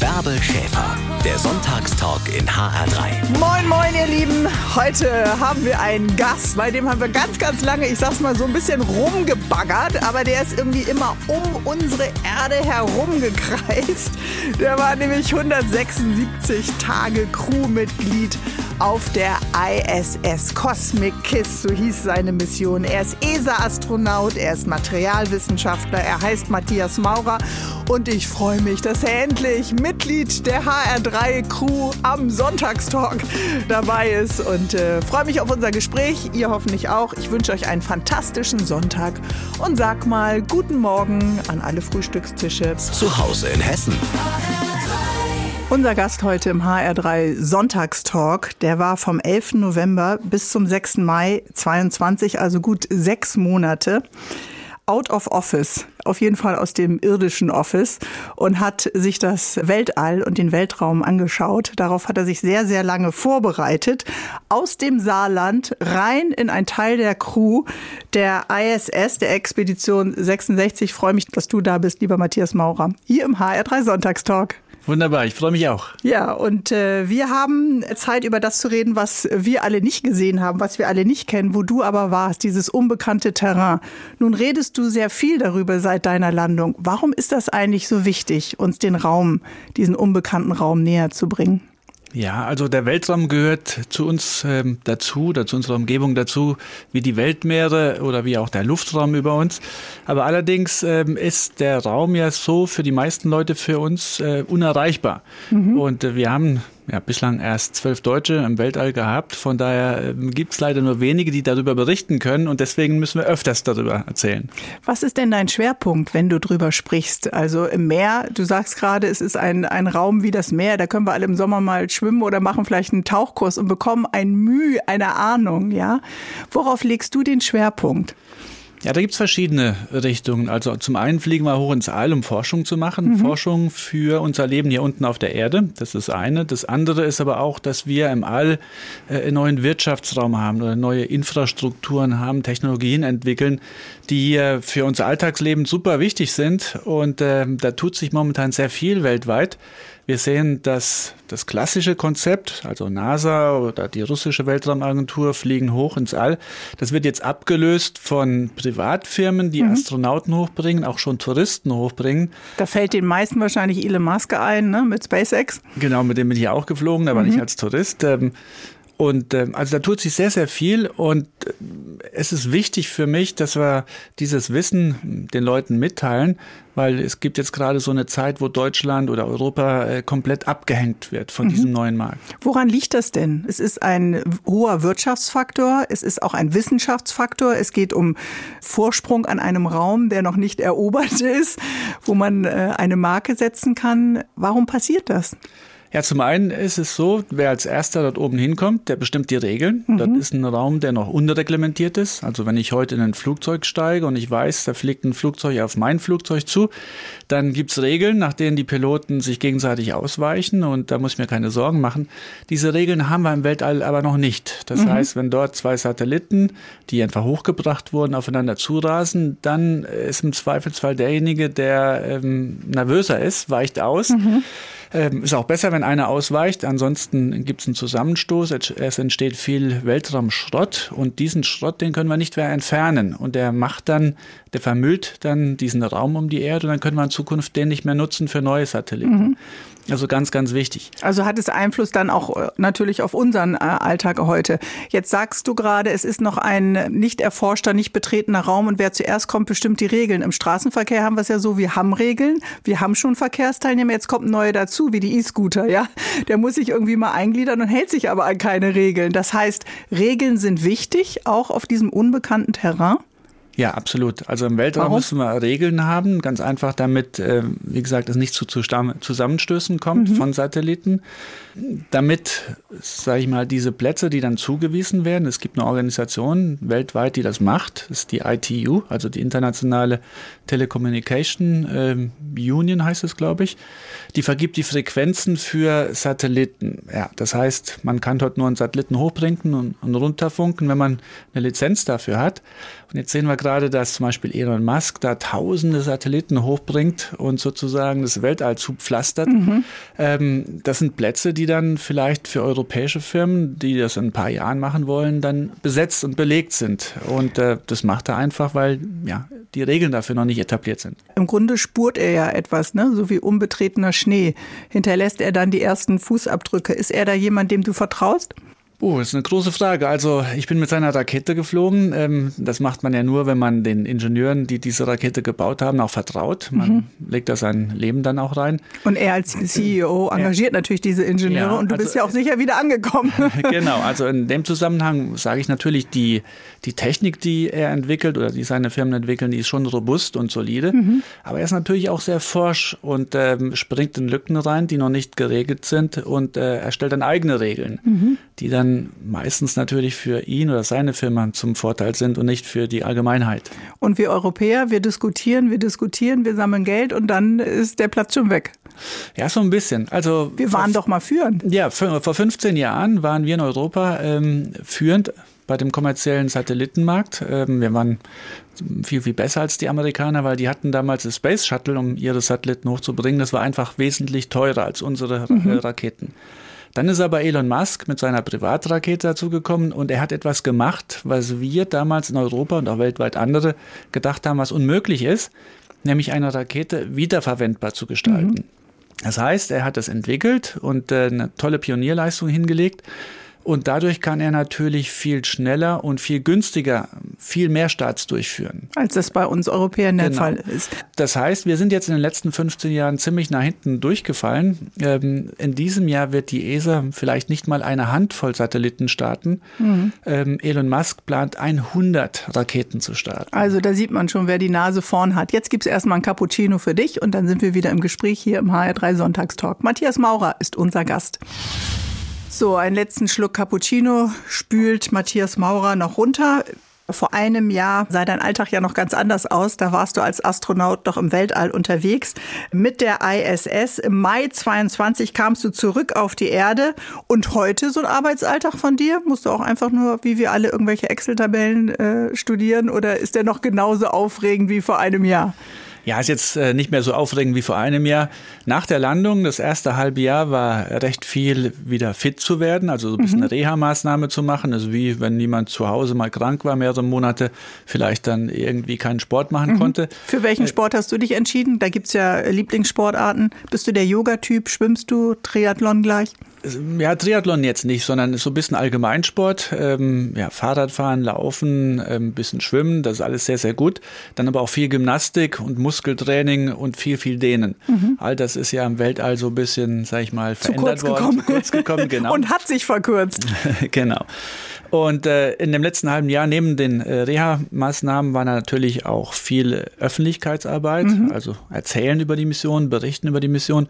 Bärbel Schäfer, der Sonntagstalk in HR3. Moin, moin, ihr Lieben. Heute haben wir einen Gast, bei dem haben wir ganz, ganz lange, ich sag's mal so ein bisschen rumgebaggert, aber der ist irgendwie immer um unsere Erde herumgekreist. Der war nämlich 176 Tage Crewmitglied auf der ISS Cosmic Kiss, so hieß seine Mission. Er ist ESA-Astronaut, er ist Materialwissenschaftler, er heißt Matthias Maurer und ich freue mich, dass er endlich Mitglied der HR3-Crew am Sonntagstalk dabei ist und äh, freue mich auf unser Gespräch. Ihr hoffentlich auch. Ich wünsche euch einen fantastischen Sonntag und sag mal guten Morgen an alle Frühstückstische. Zu Hause in Hessen. Unser Gast heute im HR3 Sonntagstalk, der war vom 11. November bis zum 6. Mai 22, also gut sechs Monate out of office, auf jeden Fall aus dem irdischen Office und hat sich das Weltall und den Weltraum angeschaut. Darauf hat er sich sehr, sehr lange vorbereitet. Aus dem Saarland rein in ein Teil der Crew der ISS, der Expedition 66. Ich freue mich, dass du da bist, lieber Matthias Maurer, hier im HR3 Sonntagstalk. Wunderbar, ich freue mich auch. Ja, und äh, wir haben Zeit, über das zu reden, was wir alle nicht gesehen haben, was wir alle nicht kennen, wo du aber warst, dieses unbekannte Terrain. Nun redest du sehr viel darüber seit deiner Landung. Warum ist das eigentlich so wichtig, uns den Raum, diesen unbekannten Raum näher zu bringen? Ja, also der Weltraum gehört zu uns ähm, dazu, oder zu unserer Umgebung dazu, wie die Weltmeere oder wie auch der Luftraum über uns. Aber allerdings ähm, ist der Raum ja so für die meisten Leute für uns äh, unerreichbar. Mhm. Und äh, wir haben ja, bislang erst zwölf Deutsche im Weltall gehabt. Von daher äh, gibt es leider nur wenige, die darüber berichten können. Und deswegen müssen wir öfters darüber erzählen. Was ist denn dein Schwerpunkt, wenn du drüber sprichst? Also im Meer, du sagst gerade, es ist ein, ein Raum wie das Meer. Da können wir alle im Sommer mal schwimmen oder machen vielleicht einen Tauchkurs und bekommen ein Mühe, eine Ahnung. Ja? Worauf legst du den Schwerpunkt? Ja, da gibt's verschiedene Richtungen. Also zum einen fliegen wir hoch ins All, um Forschung zu machen. Mhm. Forschung für unser Leben hier unten auf der Erde. Das ist eine. Das andere ist aber auch, dass wir im All äh, einen neuen Wirtschaftsraum haben oder neue Infrastrukturen haben, Technologien entwickeln, die äh, für unser Alltagsleben super wichtig sind. Und äh, da tut sich momentan sehr viel weltweit. Wir sehen, dass das klassische Konzept, also NASA oder die russische Weltraumagentur fliegen hoch ins All, das wird jetzt abgelöst von Privatfirmen, die mhm. Astronauten hochbringen, auch schon Touristen hochbringen. Da fällt den meisten wahrscheinlich Elon Musk ein, ne, mit SpaceX. Genau, mit dem bin ich auch geflogen, aber mhm. nicht als Tourist. Ähm, und äh, also da tut sich sehr, sehr viel und äh, es ist wichtig für mich, dass wir dieses Wissen den Leuten mitteilen, weil es gibt jetzt gerade so eine Zeit, wo Deutschland oder Europa äh, komplett abgehängt wird von mhm. diesem neuen Markt. Woran liegt das denn? Es ist ein hoher Wirtschaftsfaktor, es ist auch ein Wissenschaftsfaktor, es geht um Vorsprung an einem Raum, der noch nicht erobert ist, wo man äh, eine Marke setzen kann. Warum passiert das? Ja, zum einen ist es so, wer als erster dort oben hinkommt, der bestimmt die Regeln. Mhm. Das ist ein Raum, der noch unterreglementiert ist. Also wenn ich heute in ein Flugzeug steige und ich weiß, da fliegt ein Flugzeug auf mein Flugzeug zu, dann gibt's Regeln, nach denen die Piloten sich gegenseitig ausweichen und da muss ich mir keine Sorgen machen. Diese Regeln haben wir im Weltall aber noch nicht. Das mhm. heißt, wenn dort zwei Satelliten, die einfach hochgebracht wurden, aufeinander zurasen, dann ist im Zweifelsfall derjenige, der ähm, nervöser ist, weicht aus. Mhm. Ähm, ist auch besser, wenn einer ausweicht. Ansonsten gibt es einen Zusammenstoß. Es entsteht viel Weltraumschrott und diesen Schrott, den können wir nicht mehr entfernen. Und der macht dann, der vermüllt dann diesen Raum um die Erde und dann können wir in Zukunft den nicht mehr nutzen für neue Satelliten. Mhm. Also ganz, ganz wichtig. Also hat es Einfluss dann auch äh, natürlich auf unseren äh, Alltag heute. Jetzt sagst du gerade, es ist noch ein nicht erforschter, nicht betretener Raum und wer zuerst kommt, bestimmt die Regeln. Im Straßenverkehr haben wir es ja so, wir haben Regeln, wir haben schon Verkehrsteilnehmer, jetzt kommt ein neuer dazu, wie die E-Scooter, ja. Der muss sich irgendwie mal eingliedern und hält sich aber an keine Regeln. Das heißt, Regeln sind wichtig, auch auf diesem unbekannten Terrain. Ja, absolut. Also im Weltraum Warum? müssen wir Regeln haben, ganz einfach, damit, äh, wie gesagt, es nicht zu Zusammenstößen kommt mhm. von Satelliten. Damit, sage ich mal, diese Plätze, die dann zugewiesen werden, es gibt eine Organisation weltweit, die das macht, das ist die ITU, also die Internationale Telecommunication äh, Union heißt es, glaube ich. Die vergibt die Frequenzen für Satelliten. Ja, das heißt, man kann dort nur einen Satelliten hochbringen und, und runterfunken, wenn man eine Lizenz dafür hat. Und jetzt sehen wir gerade, dass zum Beispiel Elon Musk da tausende Satelliten hochbringt und sozusagen das Weltall zupflastert. Mhm. Ähm, das sind Plätze, die dann vielleicht für europäische Firmen, die das in ein paar Jahren machen wollen, dann besetzt und belegt sind. Und äh, das macht er einfach, weil ja, die Regeln dafür noch nicht etabliert sind. Im Grunde spurt er ja etwas, ne? so wie unbetretener Schnee. Hinterlässt er dann die ersten Fußabdrücke. Ist er da jemand, dem du vertraust? Oh, das ist eine große Frage. Also ich bin mit seiner Rakete geflogen. Ähm, das macht man ja nur, wenn man den Ingenieuren, die diese Rakete gebaut haben, auch vertraut. Man mhm. legt da sein Leben dann auch rein. Und er als CEO engagiert ja. natürlich diese Ingenieure ja, und du also, bist ja auch sicher wieder angekommen. genau, also in dem Zusammenhang sage ich natürlich, die, die Technik, die er entwickelt oder die seine Firmen entwickeln, die ist schon robust und solide. Mhm. Aber er ist natürlich auch sehr forsch und ähm, springt in Lücken rein, die noch nicht geregelt sind und äh, er stellt dann eigene Regeln, mhm. die dann meistens natürlich für ihn oder seine Firma zum Vorteil sind und nicht für die Allgemeinheit. Und wir Europäer, wir diskutieren, wir diskutieren, wir sammeln Geld und dann ist der Platz schon weg. Ja, so ein bisschen. Also wir waren doch mal führend. Ja, vor 15 Jahren waren wir in Europa ähm, führend bei dem kommerziellen Satellitenmarkt. Ähm, wir waren viel, viel besser als die Amerikaner, weil die hatten damals das Space Shuttle, um ihre Satelliten hochzubringen. Das war einfach wesentlich teurer als unsere mhm. Raketen. Dann ist aber Elon Musk mit seiner Privatrakete dazugekommen und er hat etwas gemacht, was wir damals in Europa und auch weltweit andere gedacht haben, was unmöglich ist, nämlich eine Rakete wiederverwendbar zu gestalten. Mhm. Das heißt, er hat es entwickelt und äh, eine tolle Pionierleistung hingelegt und dadurch kann er natürlich viel schneller und viel günstiger viel mehr Starts durchführen. Als das bei uns Europäern der genau. Fall ist. Das heißt, wir sind jetzt in den letzten 15 Jahren ziemlich nach hinten durchgefallen. Ähm, in diesem Jahr wird die ESA vielleicht nicht mal eine Handvoll Satelliten starten. Mhm. Ähm, Elon Musk plant 100 Raketen zu starten. Also da sieht man schon, wer die Nase vorn hat. Jetzt gibt es erstmal ein Cappuccino für dich und dann sind wir wieder im Gespräch hier im HR3 Sonntagstalk. Matthias Maurer ist unser Gast. So, einen letzten Schluck Cappuccino spült Matthias Maurer noch runter. Vor einem Jahr sah dein Alltag ja noch ganz anders aus. Da warst du als Astronaut noch im Weltall unterwegs mit der ISS. Im Mai 22 kamst du zurück auf die Erde. Und heute so ein Arbeitsalltag von dir? Musst du auch einfach nur, wie wir alle, irgendwelche Excel-Tabellen äh, studieren? Oder ist der noch genauso aufregend wie vor einem Jahr? Ja, ist jetzt äh, nicht mehr so aufregend wie vor einem Jahr. Nach der Landung, das erste halbe Jahr, war recht viel wieder fit zu werden, also so ein bisschen mhm. Reha-Maßnahme zu machen. Also wie wenn niemand zu Hause mal krank war, mehrere Monate, vielleicht dann irgendwie keinen Sport machen mhm. konnte. Für welchen äh, Sport hast du dich entschieden? Da gibt's ja Lieblingssportarten. Bist du der Yoga-Typ? Schwimmst du Triathlon gleich? Ja, Triathlon jetzt nicht, sondern so ein bisschen Allgemeinsport. Ähm, ja, Fahrradfahren, Laufen, ein ähm, bisschen Schwimmen, das ist alles sehr, sehr gut. Dann aber auch viel Gymnastik und Muskeltraining und viel, viel Dehnen. Mhm. All das ist ja im Weltall so ein bisschen, sag ich mal, verändert zu worden. Gekommen. Zu kurz gekommen. Genau. und hat sich verkürzt. genau. Und äh, in dem letzten halben Jahr neben den äh, Reha-Maßnahmen war natürlich auch viel Öffentlichkeitsarbeit, mhm. also erzählen über die Mission, berichten über die Mission.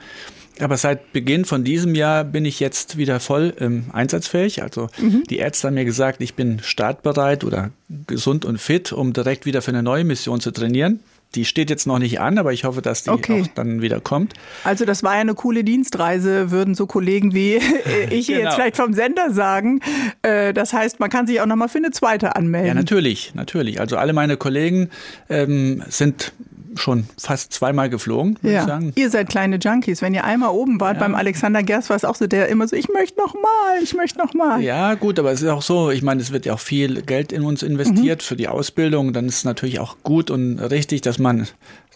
Aber seit Beginn von diesem Jahr bin ich jetzt wieder voll ähm, einsatzfähig. Also mhm. die Ärzte haben mir gesagt, ich bin startbereit oder gesund und fit, um direkt wieder für eine neue Mission zu trainieren. Die steht jetzt noch nicht an, aber ich hoffe, dass die okay. auch dann wieder kommt. Also das war ja eine coole Dienstreise, würden so Kollegen wie ich genau. jetzt vielleicht vom Sender sagen. Äh, das heißt, man kann sich auch noch mal für eine zweite anmelden. Ja, natürlich, natürlich. Also alle meine Kollegen ähm, sind schon fast zweimal geflogen, würde ja. ich sagen. Ihr seid kleine Junkies. Wenn ihr einmal oben wart, ja. beim Alexander Gerst war es auch so, der immer so, ich möchte noch mal, ich möchte noch mal. Ja, gut, aber es ist auch so, ich meine, es wird ja auch viel Geld in uns investiert mhm. für die Ausbildung. Dann ist es natürlich auch gut und richtig, dass man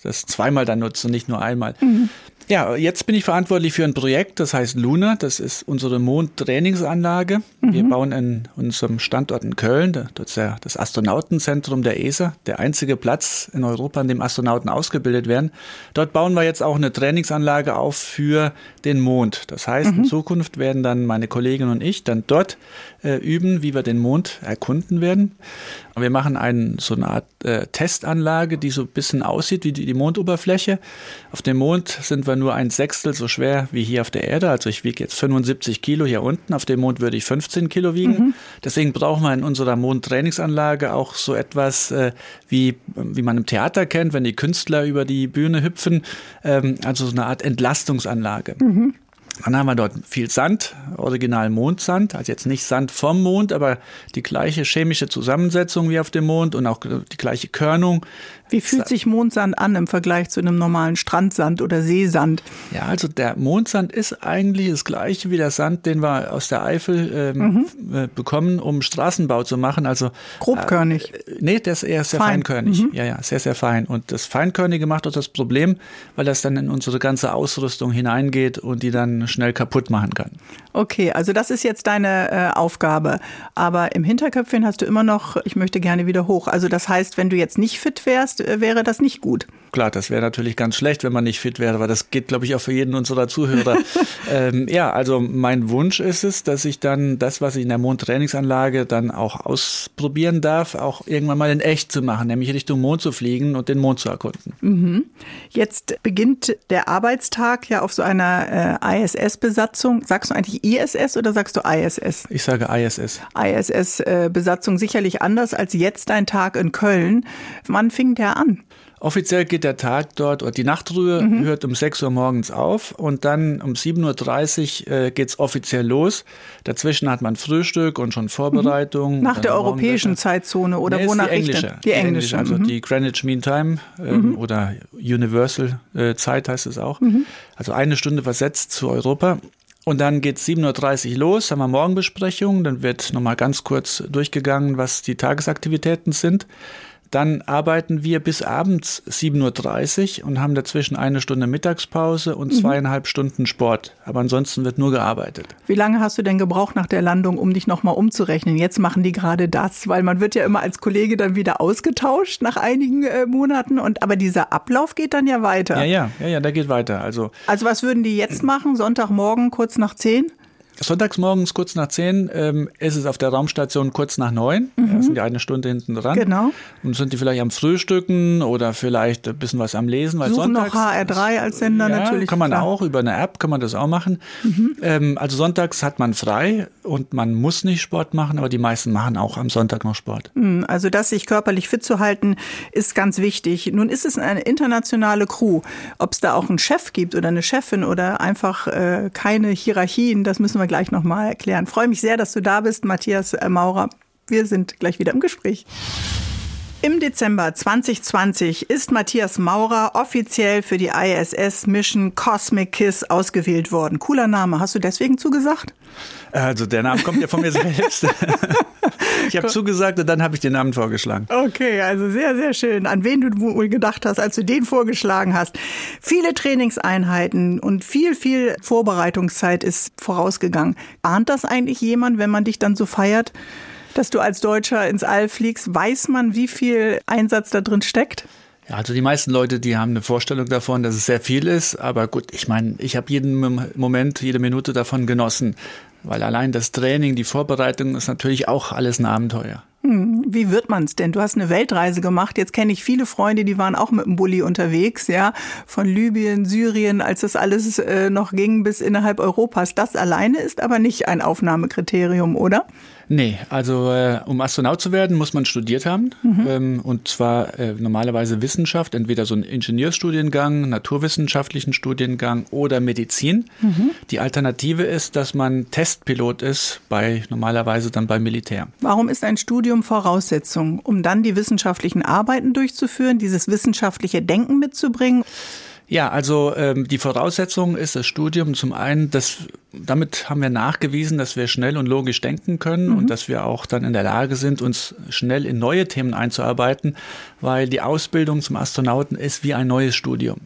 das zweimal dann nutzt und nicht nur einmal. Mhm. Ja, jetzt bin ich verantwortlich für ein Projekt, das heißt Luna. Das ist unsere Mondtrainingsanlage. Mhm. Wir bauen in unserem Standort in Köln, das ist ja das Astronautenzentrum der ESA, der einzige Platz in Europa, an dem Astronauten ausgebildet werden. Dort bauen wir jetzt auch eine Trainingsanlage auf für den Mond. Das heißt, mhm. in Zukunft werden dann meine Kollegin und ich dann dort äh, üben, wie wir den Mond erkunden werden. Wir machen einen, so eine Art äh, Testanlage, die so ein bisschen aussieht wie die, die, Mondoberfläche. Auf dem Mond sind wir nur ein Sechstel so schwer wie hier auf der Erde. Also ich wiege jetzt 75 Kilo hier unten. Auf dem Mond würde ich 15 Kilo wiegen. Mhm. Deswegen brauchen wir in unserer Mondtrainingsanlage auch so etwas äh, wie, wie man im Theater kennt, wenn die Künstler über die Bühne hüpfen. Ähm, also so eine Art Entlastungsanlage. Mhm. Dann haben wir dort viel Sand, original Mondsand, also jetzt nicht Sand vom Mond, aber die gleiche chemische Zusammensetzung wie auf dem Mond und auch die gleiche Körnung. Wie fühlt sich Mondsand an im Vergleich zu einem normalen Strandsand oder Seesand? Ja, also der Mondsand ist eigentlich das gleiche wie der Sand, den wir aus der Eifel ähm, mhm. Äh, bekommen, um Straßenbau zu machen. Also grobkörnig. Äh, nee, der ist eher sehr fein. feinkörnig. Mhm. Ja, ja, sehr, sehr fein. Und das Feinkörnige macht auch das Problem, weil das dann in unsere ganze Ausrüstung hineingeht und die dann schnell kaputt machen kann. Okay, also das ist jetzt deine äh, Aufgabe. Aber im Hinterköpfchen hast du immer noch, ich möchte gerne wieder hoch. Also das heißt, wenn du jetzt nicht fit wärst, wäre das nicht gut. Klar, das wäre natürlich ganz schlecht, wenn man nicht fit wäre, aber das geht, glaube ich, auch für jeden unserer Zuhörer. ähm, ja, also mein Wunsch ist es, dass ich dann das, was ich in der Mondtrainingsanlage dann auch ausprobieren darf, auch irgendwann mal in echt zu machen, nämlich Richtung Mond zu fliegen und den Mond zu erkunden. Mhm. Jetzt beginnt der Arbeitstag ja auf so einer äh, ISS-Besatzung. Sagst du eigentlich ISS oder sagst du ISS? Ich sage ISS. ISS-Besatzung äh, sicherlich anders als jetzt dein Tag in Köln. Wann fing der an? Offiziell geht der Tag dort, oder die Nachtruhe mhm. hört um 6 Uhr morgens auf und dann um 7.30 Uhr äh, geht es offiziell los. Dazwischen hat man Frühstück und schon Vorbereitung. Nach der europäischen Zeitzone oder nee, wonach die englische. Die englische. Also mhm. die Greenwich Mean Time ähm, mhm. oder Universal äh, Zeit heißt es auch. Mhm. Also eine Stunde versetzt zu Europa. Und dann geht es 7.30 Uhr los, haben wir Morgenbesprechung. Dann wird nochmal ganz kurz durchgegangen, was die Tagesaktivitäten sind. Dann arbeiten wir bis abends 7.30 Uhr und haben dazwischen eine Stunde Mittagspause und mhm. zweieinhalb Stunden Sport. Aber ansonsten wird nur gearbeitet. Wie lange hast du denn gebraucht nach der Landung, um dich nochmal umzurechnen? Jetzt machen die gerade das, weil man wird ja immer als Kollege dann wieder ausgetauscht nach einigen äh, Monaten. Und aber dieser Ablauf geht dann ja weiter. Ja, ja, ja, ja, der geht weiter. Also, also was würden die jetzt machen? Sonntagmorgen kurz nach zehn? Sonntags morgens kurz nach zehn ähm, ist es auf der Raumstation kurz nach neun. Mhm. Da sind die eine Stunde hinten dran. Genau. Und sind die vielleicht am Frühstücken oder vielleicht ein bisschen was am Lesen. Weil Suchen sonntags, noch HR3 als Sender ja, natürlich. Kann man klar. auch, über eine App kann man das auch machen. Mhm. Ähm, also sonntags hat man frei und man muss nicht Sport machen, aber die meisten machen auch am Sonntag noch Sport. Mhm, also das sich körperlich fit zu halten, ist ganz wichtig. Nun ist es eine internationale Crew. Ob es da auch einen Chef gibt oder eine Chefin oder einfach äh, keine Hierarchien, das müssen wir gleich nochmal erklären. Freue mich sehr, dass du da bist, Matthias äh, Maurer. Wir sind gleich wieder im Gespräch. Im Dezember 2020 ist Matthias Maurer offiziell für die ISS Mission Cosmic Kiss ausgewählt worden. Cooler Name. Hast du deswegen zugesagt? Also der Name kommt ja von mir selbst. ich habe zugesagt und dann habe ich den Namen vorgeschlagen. Okay, also sehr, sehr schön. An wen du wohl gedacht hast, als du den vorgeschlagen hast. Viele Trainingseinheiten und viel, viel Vorbereitungszeit ist vorausgegangen. Ahnt das eigentlich jemand, wenn man dich dann so feiert? dass du als Deutscher ins All fliegst. Weiß man, wie viel Einsatz da drin steckt? Ja, also die meisten Leute, die haben eine Vorstellung davon, dass es sehr viel ist. Aber gut, ich meine, ich habe jeden Moment, jede Minute davon genossen. Weil allein das Training, die Vorbereitung ist natürlich auch alles ein Abenteuer. Hm, wie wird man's denn? Du hast eine Weltreise gemacht. Jetzt kenne ich viele Freunde, die waren auch mit dem Bulli unterwegs, ja, von Libyen, Syrien, als das alles äh, noch ging bis innerhalb Europas. Das alleine ist aber nicht ein Aufnahmekriterium, oder? Nee, also äh, um Astronaut zu werden, muss man studiert haben. Mhm. Ähm, und zwar äh, normalerweise Wissenschaft, entweder so einen Ingenieurstudiengang, naturwissenschaftlichen Studiengang oder Medizin. Mhm. Die Alternative ist, dass man Testpilot ist, bei normalerweise dann beim Militär. Warum ist ein Studium Voraussetzung, um dann die wissenschaftlichen Arbeiten durchzuführen, dieses wissenschaftliche Denken mitzubringen? Ja, also ähm, die Voraussetzung ist das Studium zum einen, dass damit haben wir nachgewiesen, dass wir schnell und logisch denken können mhm. und dass wir auch dann in der Lage sind, uns schnell in neue Themen einzuarbeiten, weil die Ausbildung zum Astronauten ist wie ein neues Studium.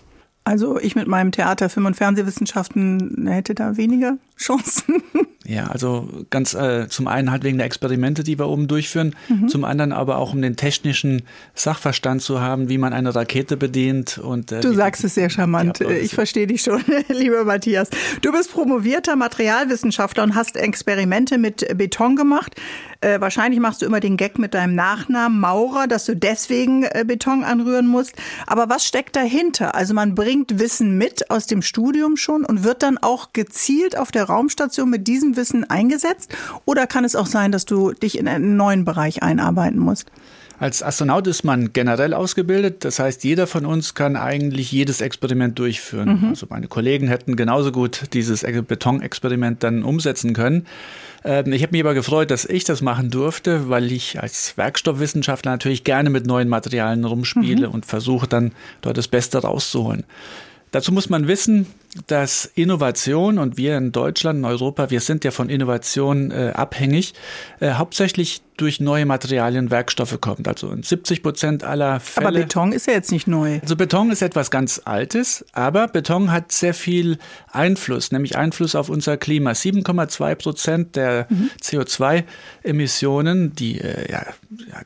Also ich mit meinem Theater, Film- und Fernsehwissenschaften hätte da weniger Chancen. Ja, also ganz äh, zum einen halt wegen der Experimente, die wir oben durchführen, mhm. zum anderen aber auch um den technischen Sachverstand zu haben, wie man eine Rakete bedient. Und, äh, du sagst es sehr charmant. Ich verstehe dich schon, lieber Matthias. Du bist promovierter Materialwissenschaftler und hast Experimente mit Beton gemacht. Äh, wahrscheinlich machst du immer den Gag mit deinem Nachnamen Maurer, dass du deswegen äh, Beton anrühren musst. Aber was steckt dahinter? Also man bringt Wissen mit aus dem Studium schon und wird dann auch gezielt auf der Raumstation mit diesem Wissen eingesetzt? Oder kann es auch sein, dass du dich in einen neuen Bereich einarbeiten musst? Als Astronaut ist man generell ausgebildet. Das heißt, jeder von uns kann eigentlich jedes Experiment durchführen. Mhm. Also meine Kollegen hätten genauso gut dieses Betonexperiment dann umsetzen können. Ähm, ich habe mich aber gefreut, dass ich das machen durfte, weil ich als Werkstoffwissenschaftler natürlich gerne mit neuen Materialien rumspiele mhm. und versuche dann dort das Beste rauszuholen. Dazu muss man wissen, dass Innovation und wir in Deutschland, in Europa, wir sind ja von Innovation äh, abhängig, äh, hauptsächlich durch neue Materialien, Werkstoffe kommt. Also in 70 Prozent aller Fälle. Aber Beton ist ja jetzt nicht neu. Also Beton ist etwas ganz Altes, aber Beton hat sehr viel Einfluss, nämlich Einfluss auf unser Klima. 7,2 Prozent der mhm. CO2-Emissionen, die äh, ja,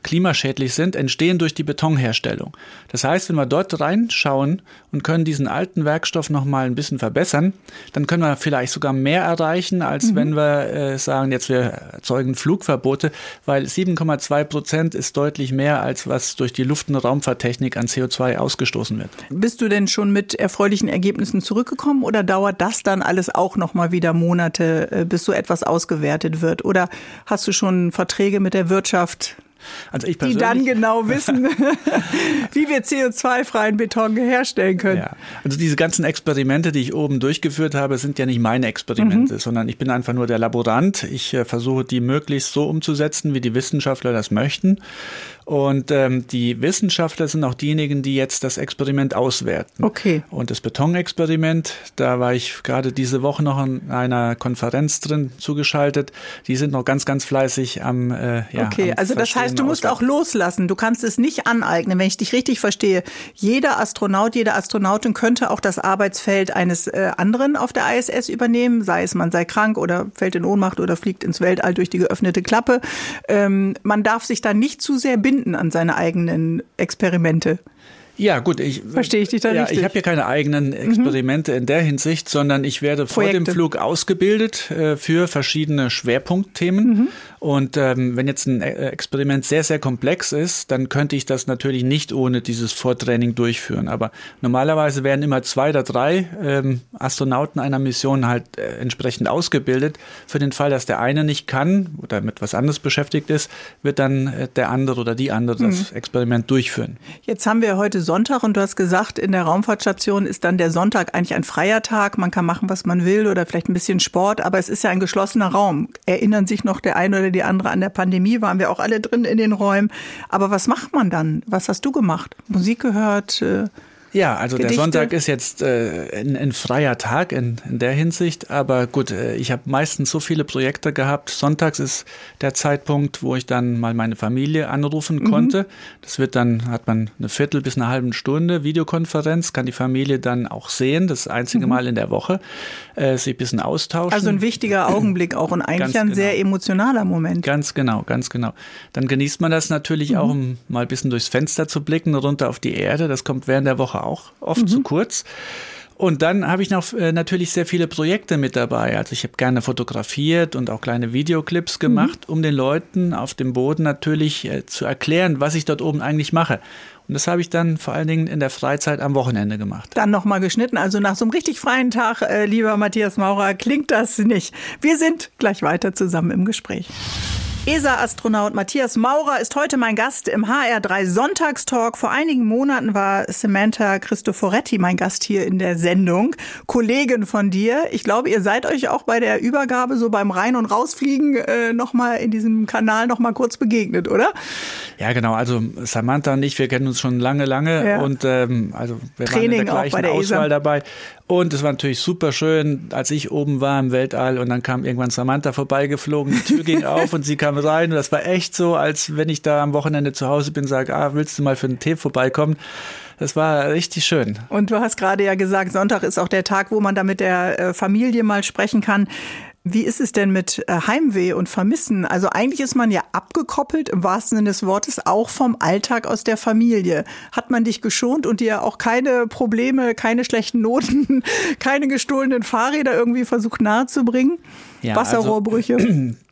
klimaschädlich sind, entstehen durch die Betonherstellung. Das heißt, wenn wir dort reinschauen und können diesen alten Werkstoff noch mal ein bisschen Nutzen verbessern, dann können wir vielleicht sogar mehr erreichen, als mhm. wenn wir äh, sagen, jetzt wir erzeugen Flugverbote, weil 7,2 Prozent ist deutlich mehr, als was durch die Luft- und Raumfahrttechnik an CO2 ausgestoßen wird. Bist du denn schon mit erfreulichen Ergebnissen zurückgekommen oder dauert das dann alles auch noch mal wieder Monate, äh, bis so etwas ausgewertet wird? Oder hast du schon Verträge mit der Wirtschaft? Also ich die dann genau wissen, wie wir CO2-freien Beton herstellen können. Ja. Also diese ganzen Experimente, die ich oben durchgeführt habe, sind ja nicht meine Experimente, mhm. sondern ich bin einfach nur der Laborant. Ich äh, versuche die möglichst so umzusetzen, wie die Wissenschaftler das möchten. Und ähm, die Wissenschaftler sind auch diejenigen, die jetzt das Experiment auswerten. Okay. Und das Betonexperiment, da war ich gerade diese Woche noch in einer Konferenz drin zugeschaltet. Die sind noch ganz, ganz fleißig am äh, ja, Okay, am also das heißt, du musst auch loslassen. Du kannst es nicht aneignen, wenn ich dich richtig verstehe. Jeder Astronaut, jede Astronautin könnte auch das Arbeitsfeld eines äh, anderen auf der ISS übernehmen, sei es man sei krank oder fällt in Ohnmacht oder fliegt ins Weltall durch die geöffnete Klappe. Ähm, man darf sich da nicht zu sehr binden binden an seine eigenen Experimente. Ja, gut, ich verstehe ich dich da ja, richtig. Ich habe ja keine eigenen Experimente mhm. in der Hinsicht, sondern ich werde vor dem Flug ausgebildet äh, für verschiedene Schwerpunktthemen. Mhm. Und ähm, wenn jetzt ein äh, Experiment sehr, sehr komplex ist, dann könnte ich das natürlich nicht ohne dieses Vortraining durchführen. Aber normalerweise werden immer zwei oder drei ähm, Astronauten einer Mission halt äh, entsprechend ausgebildet. Für den Fall, dass der eine nicht kann oder mit was anderes beschäftigt ist, wird dann äh, der andere oder die andere mhm. das Experiment durchführen. Jetzt haben wir heute Sonntag und du hast gesagt, in der Raumfahrtstation ist dann der Sonntag eigentlich ein freier Tag. Man kann machen, was man will oder vielleicht ein bisschen Sport, aber es ist ja ein geschlossener Raum. Erinnern sich noch der eine oder die andere an der Pandemie? Waren wir auch alle drin in den Räumen. Aber was macht man dann? Was hast du gemacht? Musik gehört? Äh ja, also Gedichte. der Sonntag ist jetzt äh, ein, ein, freier Tag in, in der Hinsicht, aber gut, äh, ich habe meistens so viele Projekte gehabt. Sonntags ist der Zeitpunkt, wo ich dann mal meine Familie anrufen mhm. konnte. Das wird dann, hat man eine Viertel bis eine halbe Stunde Videokonferenz, kann die Familie dann auch sehen, das einzige mhm. Mal in der Woche, äh, sich ein bisschen austauschen. Also ein wichtiger Augenblick auch und eigentlich ganz ein genau. sehr emotionaler Moment. Ganz genau, ganz genau. Dann genießt man das natürlich mhm. auch, um mal ein bisschen durchs Fenster zu blicken, runter auf die Erde. Das kommt während der Woche auch oft mhm. zu kurz. Und dann habe ich noch äh, natürlich sehr viele Projekte mit dabei. Also ich habe gerne fotografiert und auch kleine Videoclips gemacht, mhm. um den Leuten auf dem Boden natürlich äh, zu erklären, was ich dort oben eigentlich mache. Und das habe ich dann vor allen Dingen in der Freizeit am Wochenende gemacht. Dann nochmal geschnitten. Also nach so einem richtig freien Tag, äh, lieber Matthias Maurer, klingt das nicht. Wir sind gleich weiter zusammen im Gespräch. ESA-Astronaut Matthias Maurer ist heute mein Gast im HR3 Sonntagstalk. Vor einigen Monaten war Samantha Cristoforetti mein Gast hier in der Sendung. Kollegin von dir. Ich glaube, ihr seid euch auch bei der Übergabe so beim Rein- und Rausfliegen äh, nochmal in diesem Kanal nochmal kurz begegnet, oder? Ja, genau. Also Samantha und ich, wir kennen uns schon lange, lange ja. und ähm, also wir Training waren in der gleichen der Auswahl ESA. dabei. Und es war natürlich super schön, als ich oben war im Weltall und dann kam irgendwann Samantha vorbeigeflogen, die Tür ging auf und sie kam rein und das war echt so, als wenn ich da am Wochenende zu Hause bin, sage, ah, willst du mal für einen Tee vorbeikommen? Das war richtig schön. Und du hast gerade ja gesagt, Sonntag ist auch der Tag, wo man da mit der äh, Familie mal sprechen kann. Wie ist es denn mit äh, Heimweh und Vermissen? Also eigentlich ist man ja abgekoppelt im wahrsten Sinne des Wortes auch vom Alltag aus der Familie. Hat man dich geschont und dir auch keine Probleme, keine schlechten Noten, keine gestohlenen Fahrräder irgendwie versucht nahezubringen? Ja, Wasserrohrbrüche? Also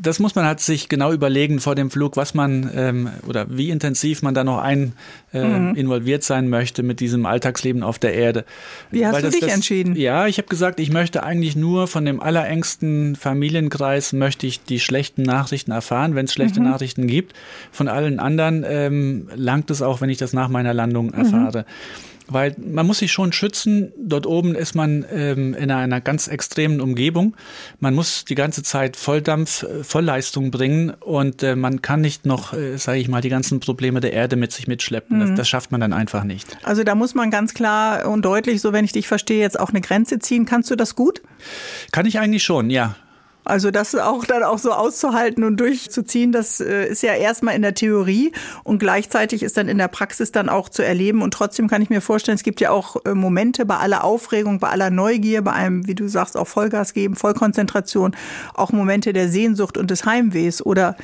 das muss man halt sich genau überlegen vor dem Flug, was man ähm, oder wie intensiv man da noch ein äh, mhm. involviert sein möchte mit diesem Alltagsleben auf der Erde. Wie hast Weil du dich das, entschieden? Ja, ich habe gesagt, ich möchte eigentlich nur von dem allerengsten Familienkreis möchte ich die schlechten Nachrichten erfahren, wenn es schlechte mhm. Nachrichten gibt. Von allen anderen ähm, langt es auch, wenn ich das nach meiner Landung mhm. erfahre. Mhm weil man muss sich schon schützen. Dort oben ist man ähm, in einer ganz extremen Umgebung. Man muss die ganze Zeit Volldampf, äh, Vollleistung bringen und äh, man kann nicht noch, äh, sage ich mal, die ganzen Probleme der Erde mit sich mitschleppen. Mhm. Das, das schafft man dann einfach nicht. Also da muss man ganz klar und deutlich, so wenn ich dich verstehe, jetzt auch eine Grenze ziehen. Kannst du das gut? Kann ich eigentlich schon, ja. Also das auch dann auch so auszuhalten und durchzuziehen, das äh, ist ja erstmal in der Theorie und gleichzeitig ist dann in der Praxis dann auch zu erleben. Und trotzdem kann ich mir vorstellen, es gibt ja auch äh, Momente bei aller Aufregung, bei aller Neugier, bei einem, wie du sagst, auch Vollgas geben, Vollkonzentration, auch Momente der Sehnsucht und des Heimwehs oder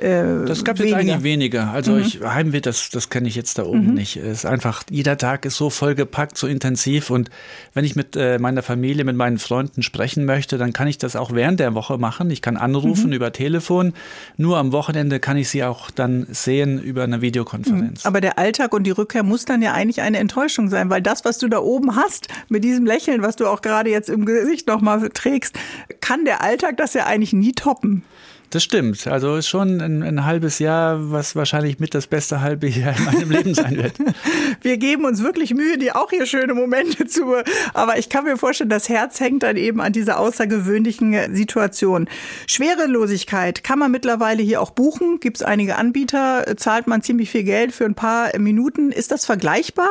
äh, das gab es jetzt eigentlich weniger. Also mhm. ich, Heimweh, das, das kenne ich jetzt da oben mhm. nicht. Es ist einfach, jeder Tag ist so vollgepackt, so intensiv. Und wenn ich mit äh, meiner Familie, mit meinen Freunden sprechen möchte, dann kann ich das auch während der Woche machen. Ich kann anrufen mhm. über Telefon. Nur am Wochenende kann ich sie auch dann sehen über eine Videokonferenz. Mhm. Aber der Alltag und die Rückkehr muss dann ja eigentlich eine Enttäuschung sein, weil das, was du da oben hast, mit diesem Lächeln, was du auch gerade jetzt im Gesicht nochmal trägst, kann der Alltag das ja eigentlich nie toppen. Das stimmt. Also ist schon ein, ein, halbes Jahr, was wahrscheinlich mit das beste halbe Jahr in meinem Leben sein wird. Wir geben uns wirklich Mühe, dir auch hier schöne Momente zu. Aber ich kann mir vorstellen, das Herz hängt dann eben an dieser außergewöhnlichen Situation. Schwerelosigkeit kann man mittlerweile hier auch buchen. Gibt es einige Anbieter, zahlt man ziemlich viel Geld für ein paar Minuten. Ist das vergleichbar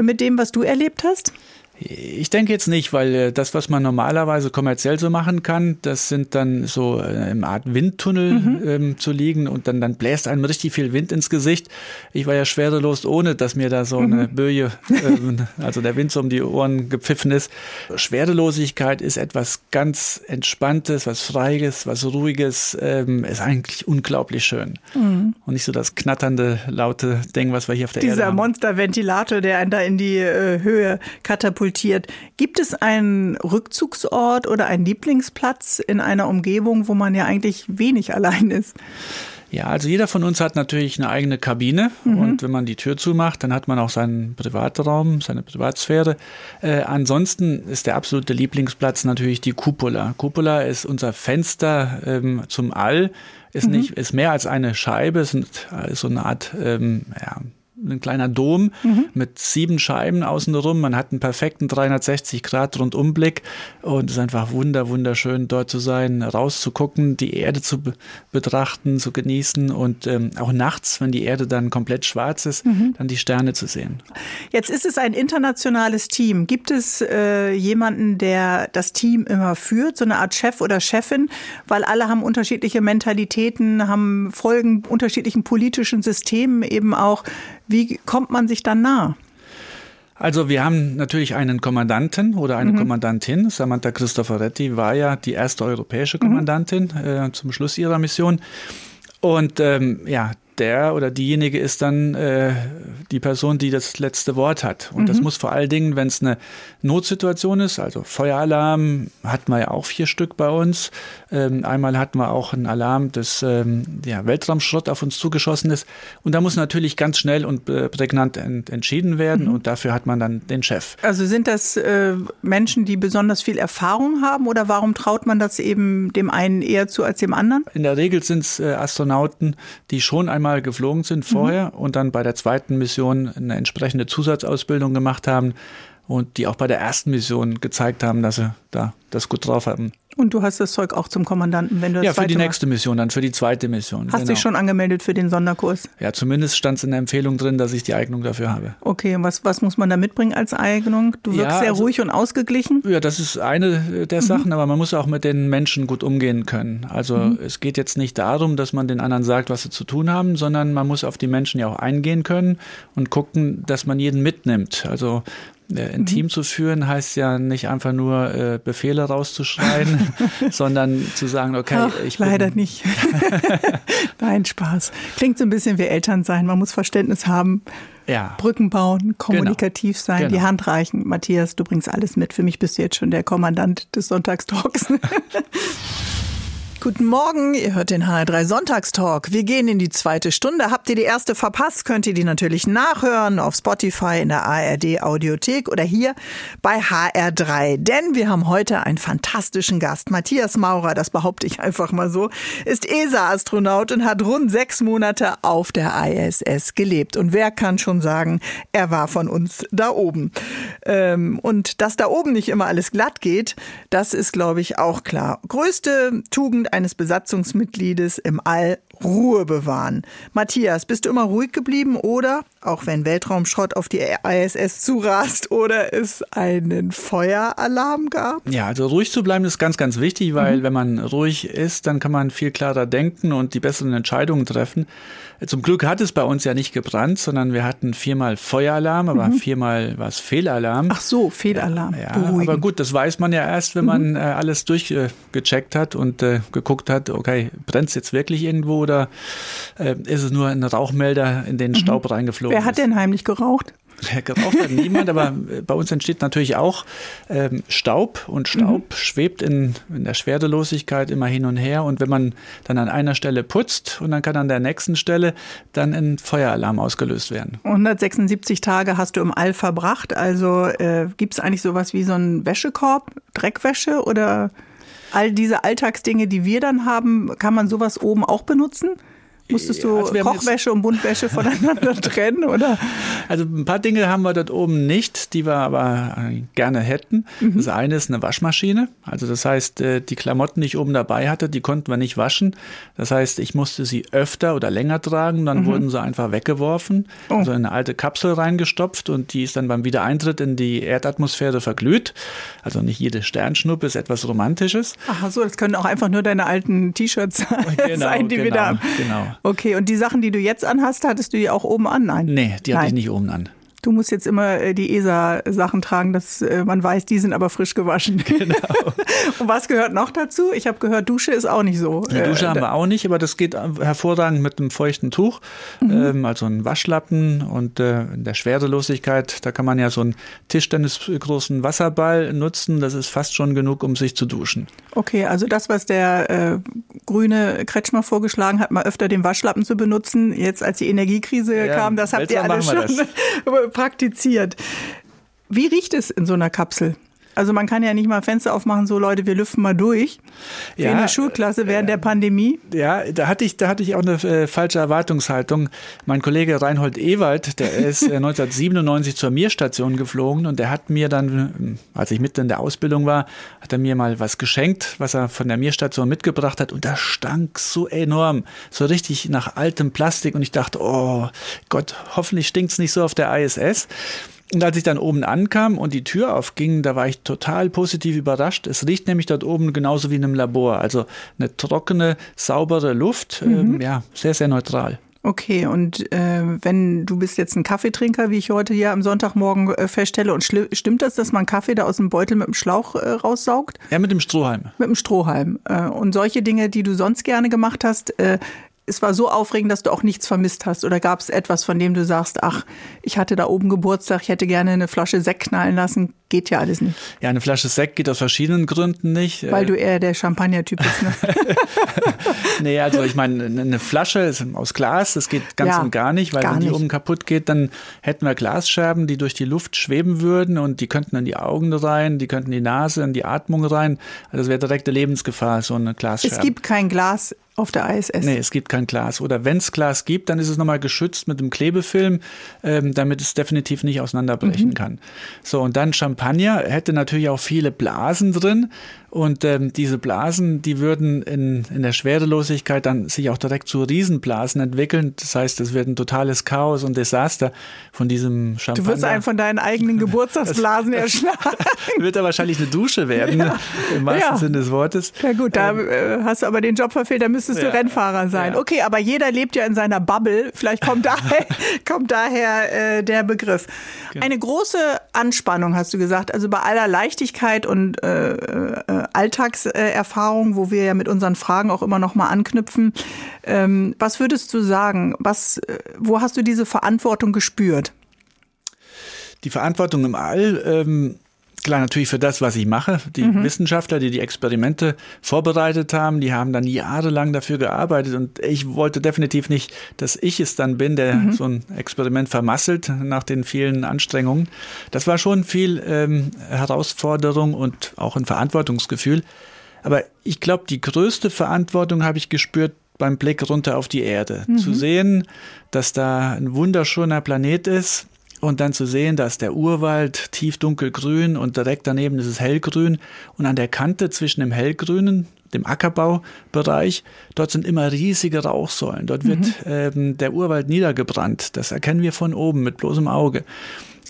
mit dem, was du erlebt hast? Ich denke jetzt nicht, weil äh, das, was man normalerweise kommerziell so machen kann, das sind dann so äh, im Art Windtunnel mhm. ähm, zu liegen und dann, dann bläst einem richtig viel Wind ins Gesicht. Ich war ja schwerelos, ohne dass mir da so mhm. eine Böje, äh, also der Wind so um die Ohren gepfiffen ist. Schwerelosigkeit ist etwas ganz Entspanntes, was Freies, was Ruhiges, ähm, ist eigentlich unglaublich schön. Mhm. Und nicht so das knatternde, laute Ding, was wir hier auf der Dieser Erde haben. Dieser Monsterventilator, der einen da in die äh, Höhe katapultiert katapultiert. Gibt es einen Rückzugsort oder einen Lieblingsplatz in einer Umgebung, wo man ja eigentlich wenig allein ist? Ja, also jeder von uns hat natürlich eine eigene Kabine mhm. und wenn man die Tür zumacht, dann hat man auch seinen Privatraum, seine Privatsphäre. Äh, ansonsten ist der absolute Lieblingsplatz natürlich die Cupola. Cupola ist unser Fenster ähm, zum All, ist mhm. nicht, ist mehr als eine Scheibe, ist, ist so eine Art ähm, ja, ein kleiner Dom mhm. mit sieben Scheiben außenrum. Man hat einen perfekten 360 Grad Rundumblick und es ist einfach wunder, wunderschön dort zu sein, rauszugucken, die Erde zu betrachten, zu genießen und ähm, auch nachts, wenn die Erde dann komplett schwarz ist, mhm. dann die Sterne zu sehen. Jetzt ist es ein internationales Team. Gibt es äh, jemanden, der das Team immer führt, so eine Art Chef oder Chefin, weil alle haben unterschiedliche Mentalitäten, haben Folgen unterschiedlichen politischen Systemen eben auch. Wie kommt man sich dann nah? Also wir haben natürlich einen Kommandanten oder eine mhm. Kommandantin. Samantha Cristoforetti war ja die erste europäische mhm. Kommandantin mhm. äh, zum Schluss ihrer Mission. Und ähm, ja, der oder diejenige ist dann äh, die Person, die das letzte Wort hat. Und mhm. das muss vor allen Dingen, wenn es eine Notsituation ist, also Feueralarm hatten wir ja auch vier Stück bei uns. Ähm, einmal hatten wir auch einen Alarm, dass ähm, ja, Weltraumschrott auf uns zugeschossen ist. Und da muss natürlich ganz schnell und äh, prägnant ent entschieden werden. Mhm. Und dafür hat man dann den Chef. Also sind das äh, Menschen, die besonders viel Erfahrung haben oder warum traut man das eben dem einen eher zu als dem anderen? In der Regel sind es äh, Astronauten, die schon einmal geflogen sind vorher mhm. und dann bei der zweiten Mission eine entsprechende Zusatzausbildung gemacht haben und die auch bei der ersten Mission gezeigt haben, dass sie da das gut drauf hatten. Und du hast das Zeug auch zum Kommandanten, wenn du das Ja, für die nächste Mission, dann für die zweite Mission. Hast genau. dich schon angemeldet für den Sonderkurs? Ja, zumindest stand es in der Empfehlung drin, dass ich die Eignung dafür habe. Okay, und was, was muss man da mitbringen als Eignung? Du wirkst ja, sehr also, ruhig und ausgeglichen? Ja, das ist eine der mhm. Sachen, aber man muss auch mit den Menschen gut umgehen können. Also mhm. es geht jetzt nicht darum, dass man den anderen sagt, was sie zu tun haben, sondern man muss auf die Menschen ja auch eingehen können und gucken, dass man jeden mitnimmt. Also äh, ein mhm. Team zu führen heißt ja nicht einfach nur äh, Befehle rauszuschreien, sondern zu sagen, okay, Ach, ich bin leider nicht. Nein, Spaß. Klingt so ein bisschen wie Eltern sein. Man muss Verständnis haben. Ja. Brücken bauen, kommunikativ genau. sein, genau. die Hand reichen. Matthias, du bringst alles mit. Für mich bist du jetzt schon der Kommandant des Sonntagstalks. Guten Morgen, ihr hört den HR3 Sonntagstalk. Wir gehen in die zweite Stunde. Habt ihr die erste verpasst, könnt ihr die natürlich nachhören auf Spotify, in der ARD Audiothek oder hier bei HR3. Denn wir haben heute einen fantastischen Gast. Matthias Maurer, das behaupte ich einfach mal so, ist ESA-Astronaut und hat rund sechs Monate auf der ISS gelebt. Und wer kann schon sagen, er war von uns da oben. Ähm, und dass da oben nicht immer alles glatt geht, das ist, glaube ich, auch klar. Größte Tugend eines Besatzungsmitgliedes im All Ruhe bewahren. Matthias, bist du immer ruhig geblieben oder, auch wenn Weltraumschrott auf die ISS zurast oder es einen Feueralarm gab? Ja, also ruhig zu bleiben ist ganz, ganz wichtig, weil mhm. wenn man ruhig ist, dann kann man viel klarer denken und die besseren Entscheidungen treffen. Zum Glück hat es bei uns ja nicht gebrannt, sondern wir hatten viermal Feueralarm, aber mhm. viermal war es Fehlalarm. Ach so, Fehlalarm. Ja, ja aber gut, das weiß man ja erst, wenn man mhm. äh, alles durchgecheckt hat und äh, geguckt hat, okay, brennt es jetzt wirklich irgendwo oder äh, ist es nur ein Rauchmelder in den mhm. Staub reingeflogen? Wer hat denn heimlich geraucht? geraucht hat niemand, aber bei uns entsteht natürlich auch ähm, Staub und Staub mhm. schwebt in, in der Schwerelosigkeit immer hin und her und wenn man dann an einer Stelle putzt und dann kann an der nächsten Stelle dann ein Feueralarm ausgelöst werden. 176 Tage hast du im All verbracht, also äh, gibt es eigentlich sowas wie so einen Wäschekorb, Dreckwäsche oder all diese Alltagsdinge, die wir dann haben, kann man sowas oben auch benutzen? Musstest du also Kochwäsche und Buntwäsche voneinander trennen, oder? Also ein paar Dinge haben wir dort oben nicht, die wir aber äh, gerne hätten. Mhm. Das eine ist eine Waschmaschine. Also das heißt, äh, die Klamotten, die ich oben dabei hatte, die konnten wir nicht waschen. Das heißt, ich musste sie öfter oder länger tragen, dann mhm. wurden sie einfach weggeworfen, oh. also in eine alte Kapsel reingestopft und die ist dann beim Wiedereintritt in die Erdatmosphäre verglüht. Also nicht jede Sternschnuppe ist etwas Romantisches. Ach so, das können auch einfach nur deine alten T-Shirts genau, sein, die genau, wir da haben. Genau. Okay, und die Sachen, die du jetzt anhast, hattest du die auch oben an? Nein. Nee, die hatte Nein. ich nicht oben an. Du musst jetzt immer äh, die ESA-Sachen tragen, dass äh, man weiß, die sind aber frisch gewaschen. Genau. Und was gehört noch dazu? Ich habe gehört, Dusche ist auch nicht so. Die Dusche äh, haben wir auch nicht, aber das geht hervorragend mit einem feuchten Tuch, mhm. ähm, also ein Waschlappen und äh, in der Schwerelosigkeit, da kann man ja so einen Tischtennisgroßen Wasserball nutzen. Das ist fast schon genug, um sich zu duschen. Okay, also das, was der äh, grüne Kretschmer vorgeschlagen hat, mal öfter den Waschlappen zu benutzen, jetzt als die Energiekrise ja, kam, das habt ihr alle schon praktiziert. Wie riecht es in so einer Kapsel? Also man kann ja nicht mal Fenster aufmachen, so Leute, wir lüften mal durch. Ja, in der Schulklasse während äh, der Pandemie. Ja, da hatte ich, da hatte ich auch eine äh, falsche Erwartungshaltung. Mein Kollege Reinhold Ewald, der ist äh, 1997 zur Mir-Station geflogen und der hat mir dann, äh, als ich mitten in der Ausbildung war, hat er mir mal was geschenkt, was er von der Mir-Station mitgebracht hat und das stank so enorm, so richtig nach altem Plastik und ich dachte, oh Gott, hoffentlich stinkt es nicht so auf der ISS. Und als ich dann oben ankam und die Tür aufging, da war ich total positiv überrascht. Es riecht nämlich dort oben genauso wie in einem Labor. Also eine trockene, saubere Luft. Mhm. Ähm, ja, sehr, sehr neutral. Okay, und äh, wenn du bist jetzt ein Kaffeetrinker, wie ich heute hier am Sonntagmorgen äh, feststelle, und stimmt das, dass man Kaffee da aus dem Beutel mit dem Schlauch äh, raussaugt? Ja, mit dem Strohhalm. Mit dem Strohhalm. Äh, und solche Dinge, die du sonst gerne gemacht hast, äh, es war so aufregend, dass du auch nichts vermisst hast? Oder gab es etwas, von dem du sagst, ach, ich hatte da oben Geburtstag, ich hätte gerne eine Flasche Sekt knallen lassen? Geht ja alles nicht. Ja, eine Flasche Sekt geht aus verschiedenen Gründen nicht. Weil du eher der Champagner-Typ bist, ne? nee, also ich meine, eine Flasche ist aus Glas, das geht ganz ja, und gar nicht, weil gar wenn die nicht. oben kaputt geht, dann hätten wir Glasscherben, die durch die Luft schweben würden und die könnten in die Augen rein, die könnten in die Nase, in die Atmung rein. Also das wäre direkte Lebensgefahr, so eine Glasscherbe. Es gibt kein Glas auf der ISS? Nee, es gibt kein Glas. Oder wenn es Glas gibt, dann ist es nochmal geschützt mit einem Klebefilm, ähm, damit es definitiv nicht auseinanderbrechen mhm. kann. So, und dann Champagner hätte natürlich auch viele Blasen drin. Und ähm, diese Blasen, die würden in, in der Schwerelosigkeit dann sich auch direkt zu Riesenblasen entwickeln. Das heißt, es wird ein totales Chaos und Desaster von diesem Champagner. Du wirst einen von deinen eigenen Geburtstagsblasen erschlagen. wird da wahrscheinlich eine Dusche werden, ja. im wahrsten ja. Sinne des Wortes. Ja gut, da ähm, äh, hast du aber den Job verfehlt, da müsstest ja. du Rennfahrer sein. Okay, aber jeder lebt ja in seiner Bubble. Vielleicht kommt daher, kommt daher äh, der Begriff. Genau. Eine große Anspannung, hast du gesagt. Also bei aller Leichtigkeit und äh, äh Alltagserfahrung, wo wir ja mit unseren Fragen auch immer noch mal anknüpfen. Ähm, was würdest du sagen? Was, äh, wo hast du diese Verantwortung gespürt? Die Verantwortung im All. Ähm klar, natürlich für das, was ich mache. Die mhm. Wissenschaftler, die die Experimente vorbereitet haben, die haben dann jahrelang dafür gearbeitet und ich wollte definitiv nicht, dass ich es dann bin, der mhm. so ein Experiment vermasselt nach den vielen Anstrengungen. Das war schon viel ähm, Herausforderung und auch ein Verantwortungsgefühl. Aber ich glaube, die größte Verantwortung habe ich gespürt beim Blick runter auf die Erde. Mhm. Zu sehen, dass da ein wunderschöner Planet ist, und dann zu sehen, dass der Urwald tief dunkelgrün und direkt daneben ist es hellgrün und an der Kante zwischen dem hellgrünen, dem Ackerbaubereich, dort sind immer riesige Rauchsäulen. Dort wird mhm. ähm, der Urwald niedergebrannt. Das erkennen wir von oben mit bloßem Auge.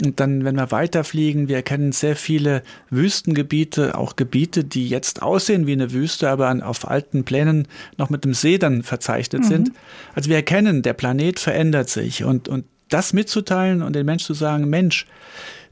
Und dann, wenn wir weiterfliegen, wir erkennen sehr viele Wüstengebiete, auch Gebiete, die jetzt aussehen wie eine Wüste, aber an, auf alten Plänen noch mit dem See dann verzeichnet mhm. sind. Also wir erkennen, der Planet verändert sich und, und das mitzuteilen und den Menschen zu sagen, Mensch,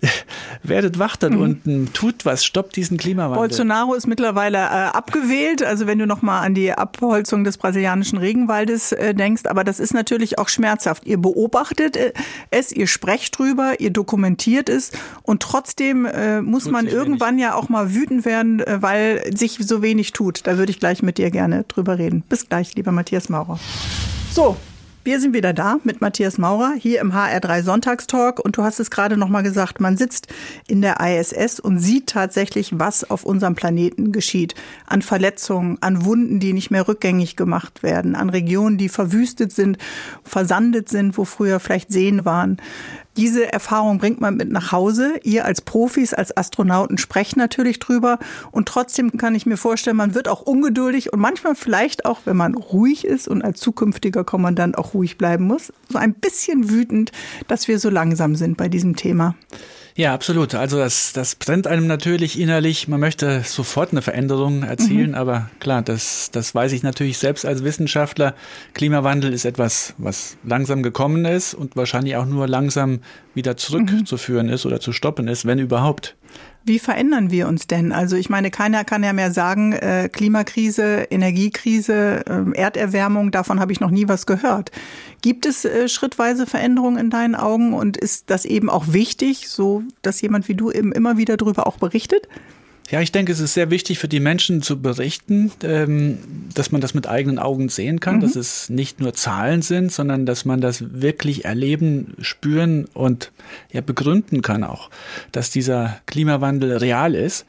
werdet wach da mhm. unten, tut was, stoppt diesen Klimawandel. Bolsonaro ist mittlerweile äh, abgewählt, also wenn du nochmal an die Abholzung des brasilianischen Regenwaldes äh, denkst, aber das ist natürlich auch schmerzhaft. Ihr beobachtet äh, es, ihr sprecht drüber, ihr dokumentiert es und trotzdem äh, muss tut man irgendwann wenig. ja auch mal wütend werden, äh, weil sich so wenig tut. Da würde ich gleich mit dir gerne drüber reden. Bis gleich, lieber Matthias Maurer. So, wir sind wieder da mit Matthias Maurer hier im HR3 Sonntagstalk und du hast es gerade noch mal gesagt, man sitzt in der ISS und sieht tatsächlich, was auf unserem Planeten geschieht. An Verletzungen, an Wunden, die nicht mehr rückgängig gemacht werden, an Regionen, die verwüstet sind, versandet sind, wo früher vielleicht Seen waren. Diese Erfahrung bringt man mit nach Hause. Ihr als Profis, als Astronauten sprecht natürlich drüber. Und trotzdem kann ich mir vorstellen, man wird auch ungeduldig und manchmal vielleicht auch, wenn man ruhig ist und als zukünftiger Kommandant auch ruhig bleiben muss, so ein bisschen wütend, dass wir so langsam sind bei diesem Thema. Ja, absolut. Also das, das brennt einem natürlich innerlich. Man möchte sofort eine Veränderung erzielen, mhm. aber klar, das, das weiß ich natürlich selbst als Wissenschaftler. Klimawandel ist etwas, was langsam gekommen ist und wahrscheinlich auch nur langsam wieder zurückzuführen mhm. ist oder zu stoppen ist, wenn überhaupt. Wie verändern wir uns denn? Also ich meine, keiner kann ja mehr sagen, äh, Klimakrise, Energiekrise, äh, Erderwärmung, davon habe ich noch nie was gehört. Gibt es äh, schrittweise Veränderungen in deinen Augen und ist das eben auch wichtig, so dass jemand wie du eben immer wieder darüber auch berichtet? Ja, ich denke, es ist sehr wichtig für die Menschen zu berichten, ähm, dass man das mit eigenen Augen sehen kann, mhm. dass es nicht nur Zahlen sind, sondern dass man das wirklich erleben, spüren und ja begründen kann auch, dass dieser Klimawandel real ist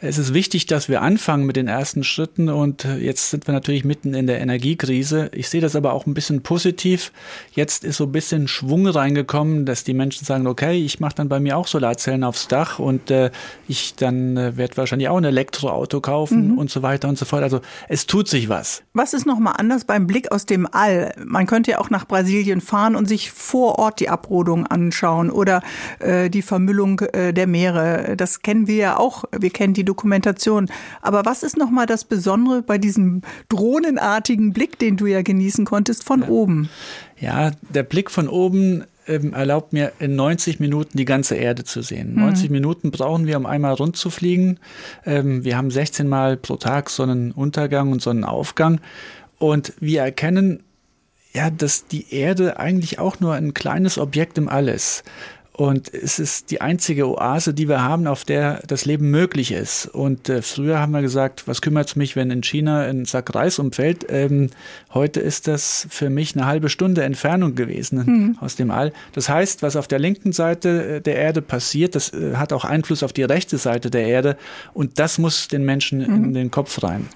es ist wichtig, dass wir anfangen mit den ersten Schritten und äh, jetzt sind wir natürlich mitten in der Energiekrise. Ich sehe das aber auch ein bisschen positiv. Jetzt ist so ein bisschen Schwung reingekommen, dass die Menschen sagen, okay, ich mache dann bei mir auch Solarzellen aufs Dach und äh, ich dann äh, werde wahrscheinlich auch ein Elektroauto kaufen mhm. und so weiter und so fort. Also es tut sich was. Was ist nochmal anders beim Blick aus dem All? Man könnte ja auch nach Brasilien fahren und sich vor Ort die Abrodung anschauen oder äh, die Vermüllung äh, der Meere. Das kennen wir ja auch. Wir kennen die Dokumentation. Aber was ist nochmal das Besondere bei diesem drohnenartigen Blick, den du ja genießen konntest, von ja. oben? Ja, der Blick von oben ähm, erlaubt mir in 90 Minuten die ganze Erde zu sehen. Mhm. 90 Minuten brauchen wir, um einmal rund zu fliegen. Ähm, wir haben 16 Mal pro Tag Sonnenuntergang und Sonnenaufgang. Und wir erkennen ja, dass die Erde eigentlich auch nur ein kleines Objekt im All ist. Und es ist die einzige Oase, die wir haben, auf der das Leben möglich ist. Und äh, früher haben wir gesagt, was kümmert es mich, wenn in China ein Sack Reis umfällt? Ähm, heute ist das für mich eine halbe Stunde Entfernung gewesen mhm. aus dem All. Das heißt, was auf der linken Seite äh, der Erde passiert, das äh, hat auch Einfluss auf die rechte Seite der Erde. Und das muss den Menschen mhm. in den Kopf rein.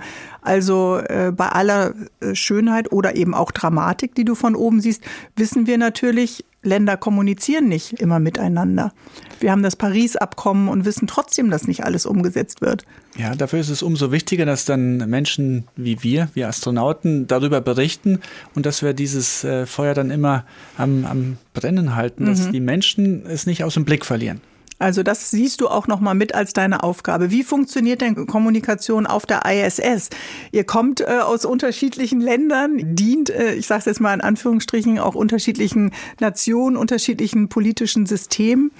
Also äh, bei aller äh, Schönheit oder eben auch Dramatik, die du von oben siehst, wissen wir natürlich, Länder kommunizieren nicht immer miteinander. Wir haben das Paris-Abkommen und wissen trotzdem, dass nicht alles umgesetzt wird. Ja, dafür ist es umso wichtiger, dass dann Menschen wie wir, wir Astronauten, darüber berichten und dass wir dieses äh, Feuer dann immer am, am Brennen halten, dass mhm. die Menschen es nicht aus dem Blick verlieren. Also das siehst du auch noch mal mit als deine Aufgabe. Wie funktioniert denn Kommunikation auf der ISS? Ihr kommt äh, aus unterschiedlichen Ländern, dient, äh, ich sage es jetzt mal in Anführungsstrichen, auch unterschiedlichen Nationen, unterschiedlichen politischen Systemen.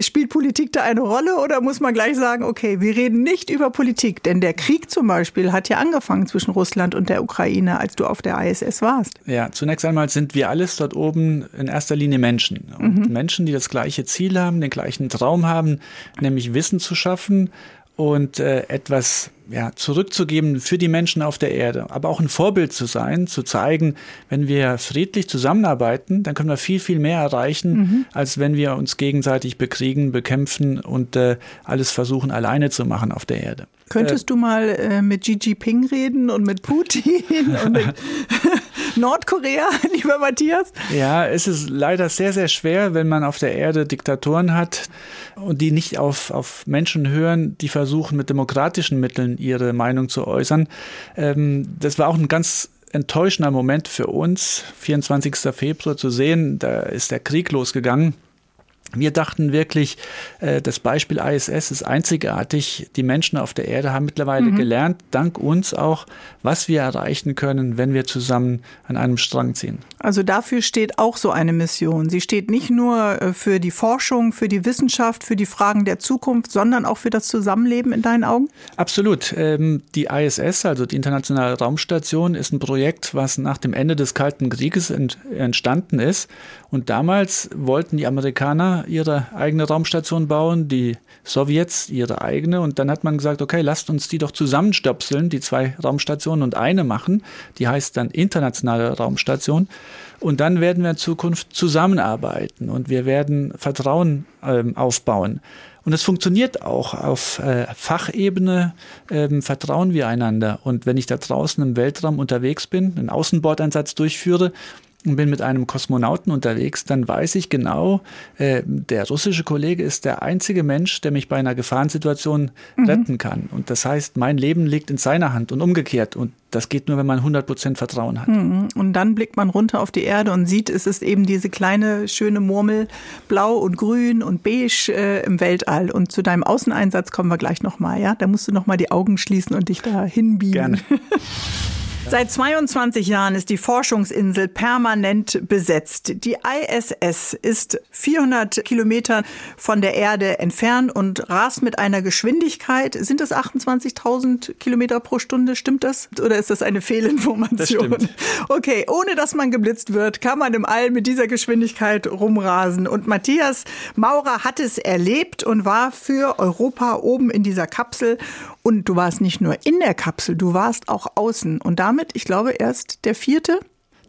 Spielt Politik da eine Rolle oder muss man gleich sagen, okay, wir reden nicht über Politik? Denn der Krieg zum Beispiel hat ja angefangen zwischen Russland und der Ukraine, als du auf der ISS warst. Ja, zunächst einmal sind wir alles dort oben in erster Linie Menschen. Und mhm. Menschen, die das gleiche Ziel haben, den gleichen Traum haben, nämlich Wissen zu schaffen und äh, etwas ja, zurückzugeben für die Menschen auf der Erde, aber auch ein Vorbild zu sein, zu zeigen, wenn wir friedlich zusammenarbeiten, dann können wir viel, viel mehr erreichen, mhm. als wenn wir uns gegenseitig bekriegen, bekämpfen und äh, alles versuchen alleine zu machen auf der Erde. Könntest äh, du mal äh, mit Xi Jinping reden und mit Putin und mit Nordkorea, lieber Matthias? Ja, es ist leider sehr, sehr schwer, wenn man auf der Erde Diktatoren hat und die nicht auf, auf Menschen hören, die versuchen mit demokratischen Mitteln ihre Meinung zu äußern. Ähm, das war auch ein ganz enttäuschender Moment für uns, 24. Februar zu sehen, da ist der Krieg losgegangen. Wir dachten wirklich, äh, das Beispiel ISS ist einzigartig. Die Menschen auf der Erde haben mittlerweile mhm. gelernt, dank uns auch, was wir erreichen können, wenn wir zusammen an einem Strang ziehen. Also dafür steht auch so eine Mission. Sie steht nicht nur äh, für die Forschung, für die Wissenschaft, für die Fragen der Zukunft, sondern auch für das Zusammenleben in deinen Augen? Absolut. Ähm, die ISS, also die Internationale Raumstation, ist ein Projekt, was nach dem Ende des Kalten Krieges entstanden ist. Und damals wollten die Amerikaner ihre eigene Raumstation bauen, die Sowjets ihre eigene. Und dann hat man gesagt, okay, lasst uns die doch zusammenstöpseln, die zwei Raumstationen und eine machen. Die heißt dann internationale Raumstation. Und dann werden wir in Zukunft zusammenarbeiten und wir werden Vertrauen ähm, aufbauen. Und es funktioniert auch auf äh, Fachebene, ähm, vertrauen wir einander. Und wenn ich da draußen im Weltraum unterwegs bin, einen Außenbordeinsatz durchführe, und bin mit einem Kosmonauten unterwegs, dann weiß ich genau, äh, der russische Kollege ist der einzige Mensch, der mich bei einer Gefahrensituation mhm. retten kann. Und das heißt, mein Leben liegt in seiner Hand und umgekehrt. Und das geht nur, wenn man 100 Prozent Vertrauen hat. Mhm. Und dann blickt man runter auf die Erde und sieht, es ist eben diese kleine, schöne Murmel, blau und grün und beige äh, im Weltall. Und zu deinem Außeneinsatz kommen wir gleich nochmal, ja? Da musst du nochmal die Augen schließen und dich da hinbiegen. Gerne. Seit 22 Jahren ist die Forschungsinsel permanent besetzt. Die ISS ist 400 Kilometer von der Erde entfernt und rast mit einer Geschwindigkeit. Sind das 28.000 Kilometer pro Stunde? Stimmt das? Oder ist das eine Fehlinformation? Das. Okay, ohne dass man geblitzt wird, kann man im All mit dieser Geschwindigkeit rumrasen. Und Matthias Maurer hat es erlebt und war für Europa oben in dieser Kapsel und du warst nicht nur in der Kapsel, du warst auch außen. Und damit, ich glaube, erst der vierte.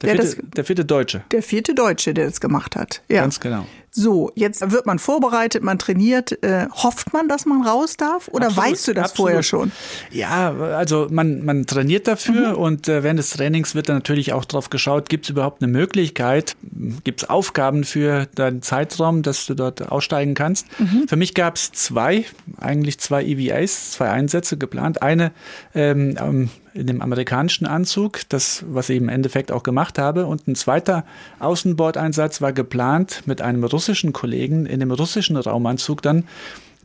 Der, vierte, das, der vierte Deutsche. Der vierte Deutsche, der das gemacht hat. Ja. Ganz genau. So, jetzt wird man vorbereitet, man trainiert. Äh, hofft man, dass man raus darf oder absolut, weißt du das absolut. vorher schon? Ja, also man, man trainiert dafür mhm. und äh, während des Trainings wird dann natürlich auch drauf geschaut, gibt es überhaupt eine Möglichkeit, gibt es Aufgaben für deinen Zeitraum, dass du dort aussteigen kannst. Mhm. Für mich gab es zwei, eigentlich zwei EVAs, zwei Einsätze geplant. Eine ähm, in dem amerikanischen Anzug, das, was ich im Endeffekt auch gemacht habe. Und ein zweiter Außenbordeinsatz war geplant mit einem russischen Kollegen in dem russischen Raumanzug dann.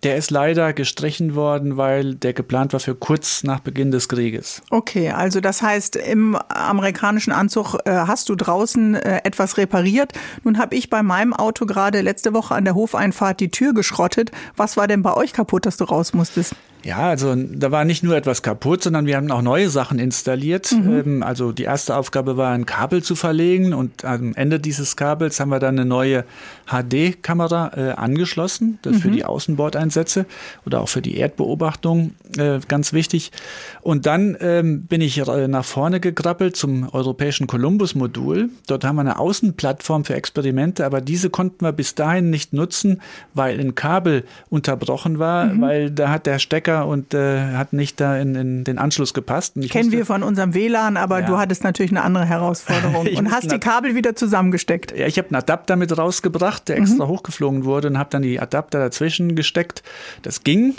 Der ist leider gestrichen worden, weil der geplant war für kurz nach Beginn des Krieges. Okay, also das heißt, im amerikanischen Anzug äh, hast du draußen äh, etwas repariert. Nun habe ich bei meinem Auto gerade letzte Woche an der Hofeinfahrt die Tür geschrottet. Was war denn bei euch kaputt, dass du raus musstest? Ja, also da war nicht nur etwas kaputt, sondern wir haben auch neue Sachen installiert. Mhm. Ähm, also die erste Aufgabe war, ein Kabel zu verlegen und am Ende dieses Kabels haben wir dann eine neue HD-Kamera äh, angeschlossen, das mhm. für die Außenbordeinsätze oder auch für die Erdbeobachtung äh, ganz wichtig. Und dann ähm, bin ich äh, nach vorne gekrabbelt zum europäischen Columbus-Modul. Dort haben wir eine Außenplattform für Experimente, aber diese konnten wir bis dahin nicht nutzen, weil ein Kabel unterbrochen war, mhm. weil da hat der Stecker Stecker und äh, hat nicht da in, in den Anschluss gepasst. Kennen wir von unserem WLAN, aber ja. du hattest natürlich eine andere Herausforderung und hast die Kabel wieder zusammengesteckt. Ja, ich habe einen Adapter mit rausgebracht, der extra mhm. hochgeflogen wurde und habe dann die Adapter dazwischen gesteckt. Das ging.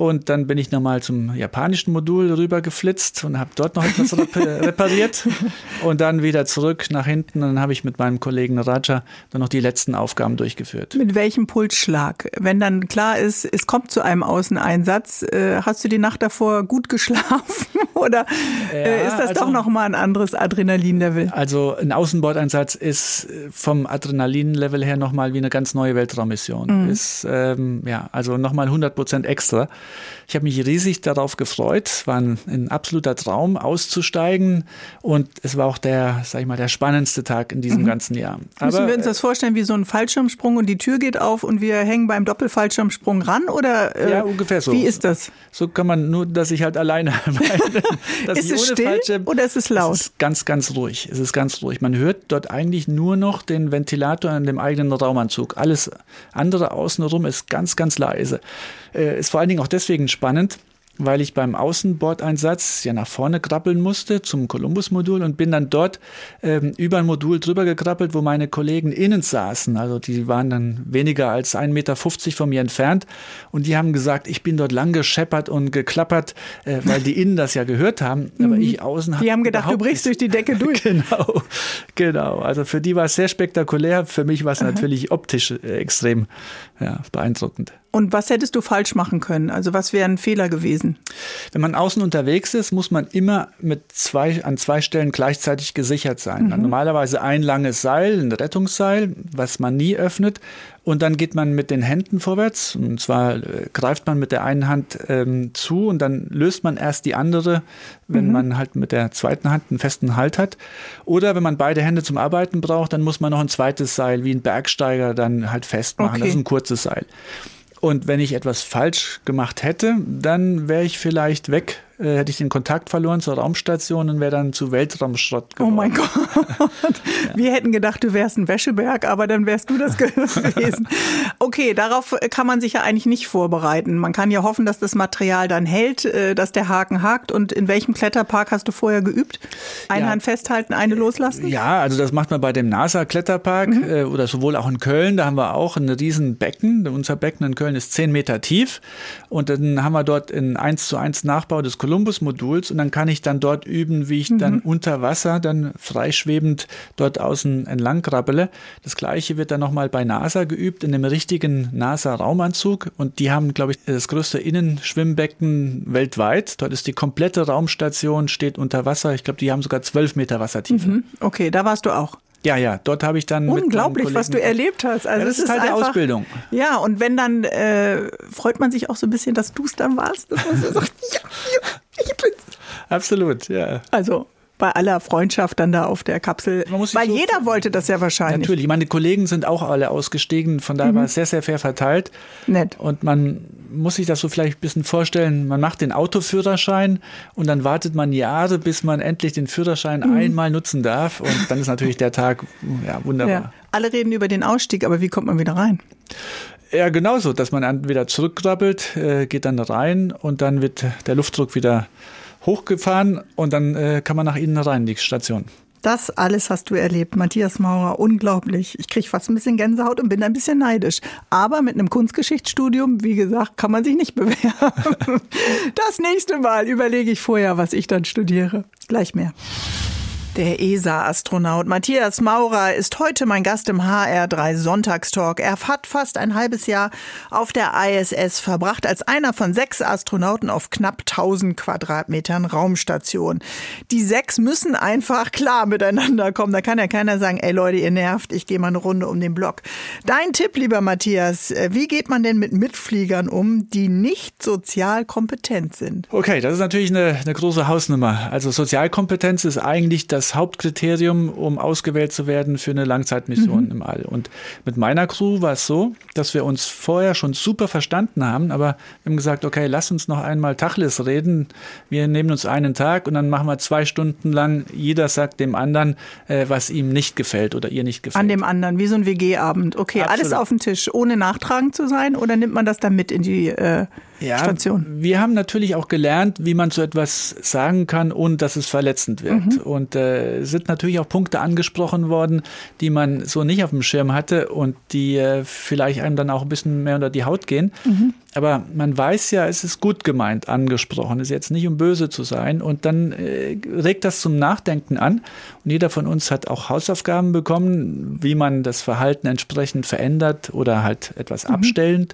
Und dann bin ich nochmal zum japanischen Modul rüber geflitzt und habe dort noch etwas repariert. Und dann wieder zurück nach hinten. Und dann habe ich mit meinem Kollegen Raja dann noch die letzten Aufgaben durchgeführt. Mit welchem Pulsschlag? Wenn dann klar ist, es kommt zu einem Außeneinsatz, äh, hast du die Nacht davor gut geschlafen? Oder äh, ja, ist das also, doch nochmal ein anderes Adrenalinlevel? Also ein Außenbordeinsatz ist vom Adrenalinlevel her nochmal wie eine ganz neue Weltraummission. Mhm. Ist ähm, ja also nochmal 100 Prozent extra. Ich habe mich riesig darauf gefreut. Es war ein, ein, absoluter Traum, auszusteigen. Und es war auch der, sag ich mal, der spannendste Tag in diesem mhm. ganzen Jahr. Aber, Müssen wir uns das vorstellen wie so ein Fallschirmsprung und die Tür geht auf und wir hängen beim Doppelfallschirmsprung ran? Oder äh, ja, ungefähr so. Wie ist das? So kann man nur, dass ich halt alleine meine. ist es still Fallschirm, oder ist es laut? Es ist ganz, ganz ruhig. Es ist ganz ruhig. Man hört dort eigentlich nur noch den Ventilator in dem eigenen Raumanzug. Alles andere außenrum ist ganz, ganz leise. Äh, ist vor allen Dingen auch deswegen spannend, weil ich beim Außenbordeinsatz ja nach vorne krabbeln musste zum Columbus-Modul und bin dann dort ähm, über ein Modul drüber gekrabbelt, wo meine Kollegen innen saßen. Also die waren dann weniger als 1,50 Meter von mir entfernt und die haben gesagt, ich bin dort lang gescheppert und geklappert, äh, weil die innen das ja gehört haben, aber mhm. ich außen Die haben gedacht, du brichst durch die Decke durch. genau, genau. Also für die war es sehr spektakulär, für mich war es natürlich optisch äh, extrem ja, beeindruckend. Und was hättest du falsch machen können? Also was wäre ein Fehler gewesen? Wenn man außen unterwegs ist, muss man immer mit zwei, an zwei Stellen gleichzeitig gesichert sein. Mhm. Normalerweise ein langes Seil, ein Rettungsseil, was man nie öffnet. Und dann geht man mit den Händen vorwärts. Und zwar äh, greift man mit der einen Hand ähm, zu und dann löst man erst die andere, wenn mhm. man halt mit der zweiten Hand einen festen Halt hat. Oder wenn man beide Hände zum Arbeiten braucht, dann muss man noch ein zweites Seil wie ein Bergsteiger dann halt festmachen. Okay. Das ist ein kurzes Seil. Und wenn ich etwas falsch gemacht hätte, dann wäre ich vielleicht weg äh, hätte ich den Kontakt verloren zur Raumstation und wäre dann zu Weltraumschrott geworden. Oh mein Gott. ja. Wir hätten gedacht, du wärst ein Wäscheberg, aber dann wärst du das gewesen. Okay, darauf kann man sich ja eigentlich nicht vorbereiten. Man kann ja hoffen, dass das Material dann hält, äh, dass der Haken hakt. Und in welchem Kletterpark hast du vorher geübt? Eine ja. Hand festhalten, eine loslassen? Ja, also das macht man bei dem NASA-Kletterpark mhm. Äh, oder sowohl auch in Köln. Da haben wir auch ein riesen Becken. Unser Becken in Köln ist zehn Meter tief. Und dann haben wir dort in 1 zu 1 Nachbau des Columbus-Moduls und dann kann ich dann dort üben, wie ich mhm. dann unter Wasser dann freischwebend dort außen entlang krabbele. Das gleiche wird dann nochmal bei NASA geübt, in dem richtigen NASA-Raumanzug und die haben, glaube ich, das größte Innenschwimmbecken weltweit. Dort ist die komplette Raumstation, steht unter Wasser. Ich glaube, die haben sogar zwölf Meter Wassertiefe. Mhm. Okay, da warst du auch. Ja, ja, dort habe ich dann. Unglaublich, was du erlebt hast. Also ja, das, das ist Teil der Ausbildung. Ja, und wenn dann äh, freut man sich auch so ein bisschen, dass du es dann warst, dass man so sagt, ja, ja, ich bin's. Absolut, ja. Also bei aller Freundschaft dann da auf der Kapsel. Weil so jeder wollte das ja wahrscheinlich. Natürlich, meine Kollegen sind auch alle ausgestiegen, von daher mhm. war es sehr, sehr fair verteilt. Nett. Und man muss sich das so vielleicht ein bisschen vorstellen, man macht den Autoführerschein und dann wartet man Jahre, bis man endlich den Führerschein mhm. einmal nutzen darf. Und dann ist natürlich der Tag ja, wunderbar. Ja. Alle reden über den Ausstieg, aber wie kommt man wieder rein? Ja, genauso, dass man wieder zurückkrabbelt, äh, geht dann rein und dann wird der Luftdruck wieder hochgefahren und dann äh, kann man nach innen rein, die Station. Das alles hast du erlebt, Matthias Maurer. Unglaublich. Ich kriege fast ein bisschen Gänsehaut und bin ein bisschen neidisch. Aber mit einem Kunstgeschichtsstudium, wie gesagt, kann man sich nicht bewerben. Das nächste Mal überlege ich vorher, was ich dann studiere. Gleich mehr. Der ESA-Astronaut Matthias Maurer ist heute mein Gast im HR3 Sonntagstalk. Er hat fast ein halbes Jahr auf der ISS verbracht als einer von sechs Astronauten auf knapp 1000 Quadratmetern Raumstation. Die sechs müssen einfach klar miteinander kommen. Da kann ja keiner sagen, ey Leute, ihr nervt, ich gehe mal eine Runde um den Block. Dein Tipp, lieber Matthias, wie geht man denn mit Mitfliegern um, die nicht sozial kompetent sind? Okay, das ist natürlich eine, eine große Hausnummer. Also Sozialkompetenz ist eigentlich das das Hauptkriterium, um ausgewählt zu werden für eine Langzeitmission mhm. im All. Und mit meiner Crew war es so, dass wir uns vorher schon super verstanden haben, aber wir haben gesagt, okay, lass uns noch einmal Tachlis reden. Wir nehmen uns einen Tag und dann machen wir zwei Stunden lang, jeder sagt dem anderen, äh, was ihm nicht gefällt oder ihr nicht gefällt. An dem anderen, wie so ein WG-Abend. Okay, Absolut. alles auf dem Tisch, ohne nachtragend zu sein oder nimmt man das dann mit in die äh ja, Station. Wir haben natürlich auch gelernt, wie man so etwas sagen kann, ohne dass es verletzend wirkt. Mhm. Und äh, sind natürlich auch Punkte angesprochen worden, die man so nicht auf dem Schirm hatte und die äh, vielleicht einem dann auch ein bisschen mehr unter die Haut gehen. Mhm. Aber man weiß ja, es ist gut gemeint angesprochen, es ist jetzt nicht um böse zu sein. Und dann äh, regt das zum Nachdenken an. Und jeder von uns hat auch Hausaufgaben bekommen, wie man das Verhalten entsprechend verändert oder halt etwas mhm. abstellen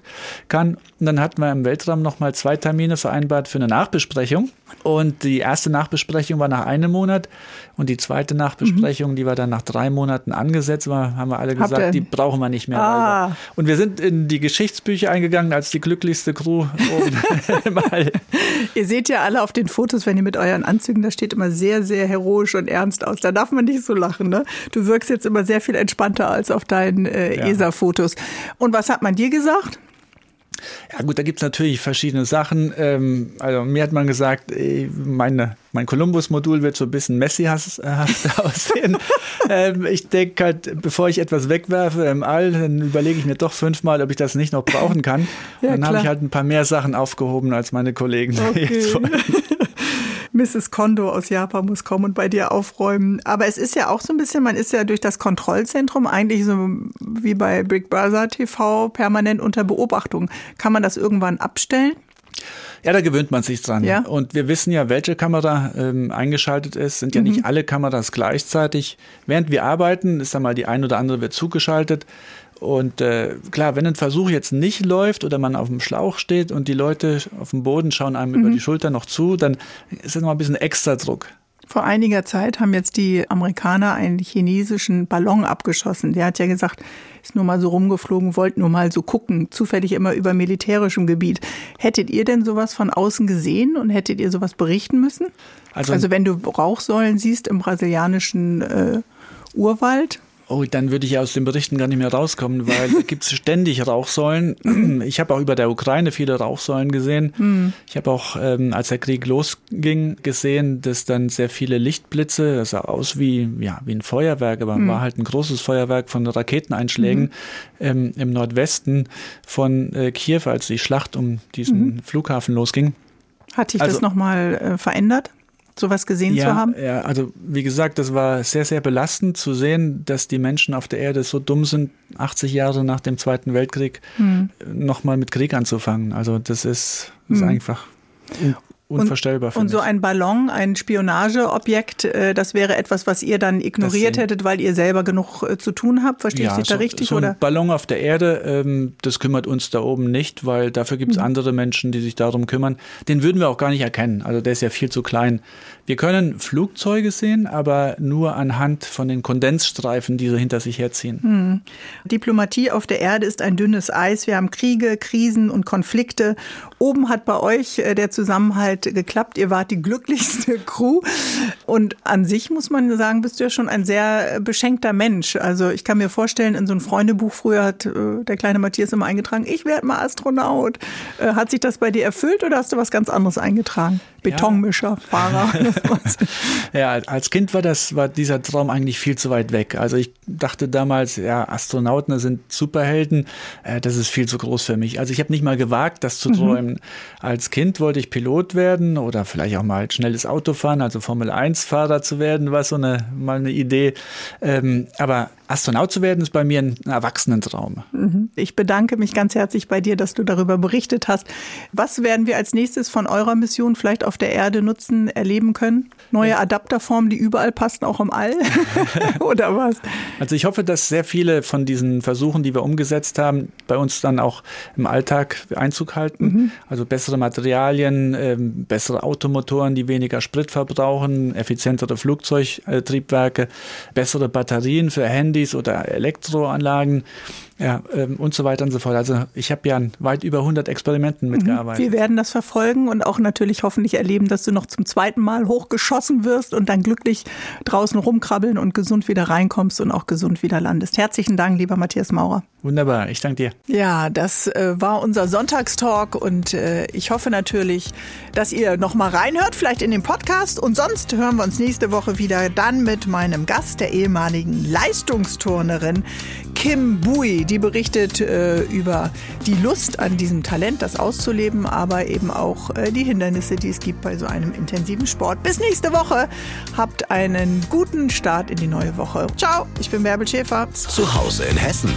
kann. Und dann hatten wir im Weltraum nochmal zwei Termine vereinbart für eine Nachbesprechung. Und die erste Nachbesprechung war nach einem Monat und die zweite Nachbesprechung, mhm. die war dann nach drei Monaten angesetzt, war, haben wir alle gesagt, die brauchen wir nicht mehr. Ah. Und wir sind in die Geschichtsbücher eingegangen als die glücklichste Crew Ihr seht ja alle auf den Fotos, wenn ihr mit euren Anzügen, da steht immer sehr, sehr heroisch und ernst aus. Da darf man nicht so lachen. Ne? Du wirkst jetzt immer sehr viel entspannter als auf deinen äh, ja. ESA-Fotos. Und was hat man dir gesagt? Ja gut, da gibt es natürlich verschiedene Sachen. Ähm, also mir hat man gesagt, meine, mein Columbus-Modul wird so ein bisschen messihaft aussehen. ähm, ich denke halt, bevor ich etwas wegwerfe im All, dann überlege ich mir doch fünfmal, ob ich das nicht noch brauchen kann. Ja, dann habe ich halt ein paar mehr Sachen aufgehoben als meine Kollegen. Okay. Mrs. Kondo aus Japan muss kommen und bei dir aufräumen. Aber es ist ja auch so ein bisschen, man ist ja durch das Kontrollzentrum eigentlich so wie bei Big Brother TV permanent unter Beobachtung. Kann man das irgendwann abstellen? Ja, da gewöhnt man sich dran. Ja? Und wir wissen ja, welche Kamera ähm, eingeschaltet ist. Sind ja mhm. nicht alle Kameras gleichzeitig. Während wir arbeiten, ist da mal die ein oder andere wird zugeschaltet. Und äh, klar, wenn ein Versuch jetzt nicht läuft oder man auf dem Schlauch steht und die Leute auf dem Boden schauen einem mhm. über die Schulter noch zu, dann ist das noch ein bisschen extra Druck. Vor einiger Zeit haben jetzt die Amerikaner einen chinesischen Ballon abgeschossen. Der hat ja gesagt, ist nur mal so rumgeflogen, wollt nur mal so gucken, zufällig immer über militärischem Gebiet. Hättet ihr denn sowas von außen gesehen und hättet ihr sowas berichten müssen? Also, also wenn du Rauchsäulen siehst im brasilianischen äh, Urwald, Oh, dann würde ich aus den Berichten gar nicht mehr rauskommen, weil da gibt es ständig Rauchsäulen. Ich habe auch über der Ukraine viele Rauchsäulen gesehen. Mhm. Ich habe auch, ähm, als der Krieg losging, gesehen, dass dann sehr viele Lichtblitze, das sah aus wie, ja, wie ein Feuerwerk, aber mhm. war halt ein großes Feuerwerk von Raketeneinschlägen mhm. ähm, im Nordwesten von äh, Kiew, als die Schlacht um diesen mhm. Flughafen losging. Hat sich also, das nochmal äh, verändert? Sowas gesehen ja, zu haben? Ja, also wie gesagt, das war sehr, sehr belastend zu sehen, dass die Menschen auf der Erde so dumm sind, 80 Jahre nach dem Zweiten Weltkrieg hm. nochmal mit Krieg anzufangen. Also das ist, ist hm. einfach unvorstellbar. Und, und so ein Ballon, ein Spionageobjekt, äh, das wäre etwas, was ihr dann ignoriert hättet, weil ihr selber genug äh, zu tun habt. Verstehe ja, ich dich so, da richtig? So ein oder? Ballon auf der Erde, ähm, das kümmert uns da oben nicht, weil dafür gibt es mhm. andere Menschen, die sich darum kümmern. Den würden wir auch gar nicht erkennen. Also der ist ja viel zu klein. Wir können Flugzeuge sehen, aber nur anhand von den Kondensstreifen, die sie hinter sich herziehen. Hm. Diplomatie auf der Erde ist ein dünnes Eis. Wir haben Kriege, Krisen und Konflikte. Oben hat bei euch äh, der Zusammenhalt geklappt. Ihr wart die glücklichste Crew. Und an sich muss man sagen, bist du ja schon ein sehr beschenkter Mensch. Also ich kann mir vorstellen, in so ein Freundebuch früher hat äh, der kleine Matthias immer eingetragen, ich werde mal Astronaut. Äh, hat sich das bei dir erfüllt oder hast du was ganz anderes eingetragen? Betonmischer, Fahrer. ja, als Kind war das, war dieser Traum eigentlich viel zu weit weg. Also ich dachte damals, ja, Astronauten sind Superhelden, äh, das ist viel zu groß für mich. Also ich habe nicht mal gewagt, das zu mhm. träumen. Mhm. Als Kind wollte ich Pilot werden oder vielleicht auch mal schnelles Auto fahren, also Formel 1 Fahrer zu werden, war so eine, mal eine Idee. Ähm, aber Astronaut zu werden, ist bei mir ein Erwachsenentraum. Mhm. Ich bedanke mich ganz herzlich bei dir, dass du darüber berichtet hast. Was werden wir als nächstes von eurer Mission vielleicht auf der Erde nutzen, erleben können? Neue Adapterformen, die überall passen, auch im All? Oder was? Also ich hoffe, dass sehr viele von diesen Versuchen, die wir umgesetzt haben, bei uns dann auch im Alltag Einzug halten. Mhm. Also bessere Materialien, äh, bessere Automotoren, die weniger Sprit verbrauchen, effizientere Flugzeugtriebwerke, bessere Batterien für Handy Handys oder Elektroanlagen ja, ähm, und so weiter und so fort. Also ich habe ja an weit über 100 Experimenten mhm. mitgearbeitet. Wir werden das verfolgen und auch natürlich hoffentlich erleben, dass du noch zum zweiten Mal hochgeschossen wirst und dann glücklich draußen rumkrabbeln und gesund wieder reinkommst und auch gesund wieder landest. Herzlichen Dank, lieber Matthias Maurer. Wunderbar, ich danke dir. Ja, das äh, war unser Sonntagstalk und äh, ich hoffe natürlich, dass ihr noch mal reinhört, vielleicht in den Podcast und sonst hören wir uns nächste Woche wieder dann mit meinem Gast, der ehemaligen Leistungsturnerin Kim Bui. Die berichtet äh, über die Lust an diesem Talent, das auszuleben, aber eben auch äh, die Hindernisse, die es gibt bei so einem intensiven Sport. Bis nächste Woche. Habt einen guten Start in die neue Woche. Ciao, ich bin Bärbel Schäfer. Zu Hause in Hessen.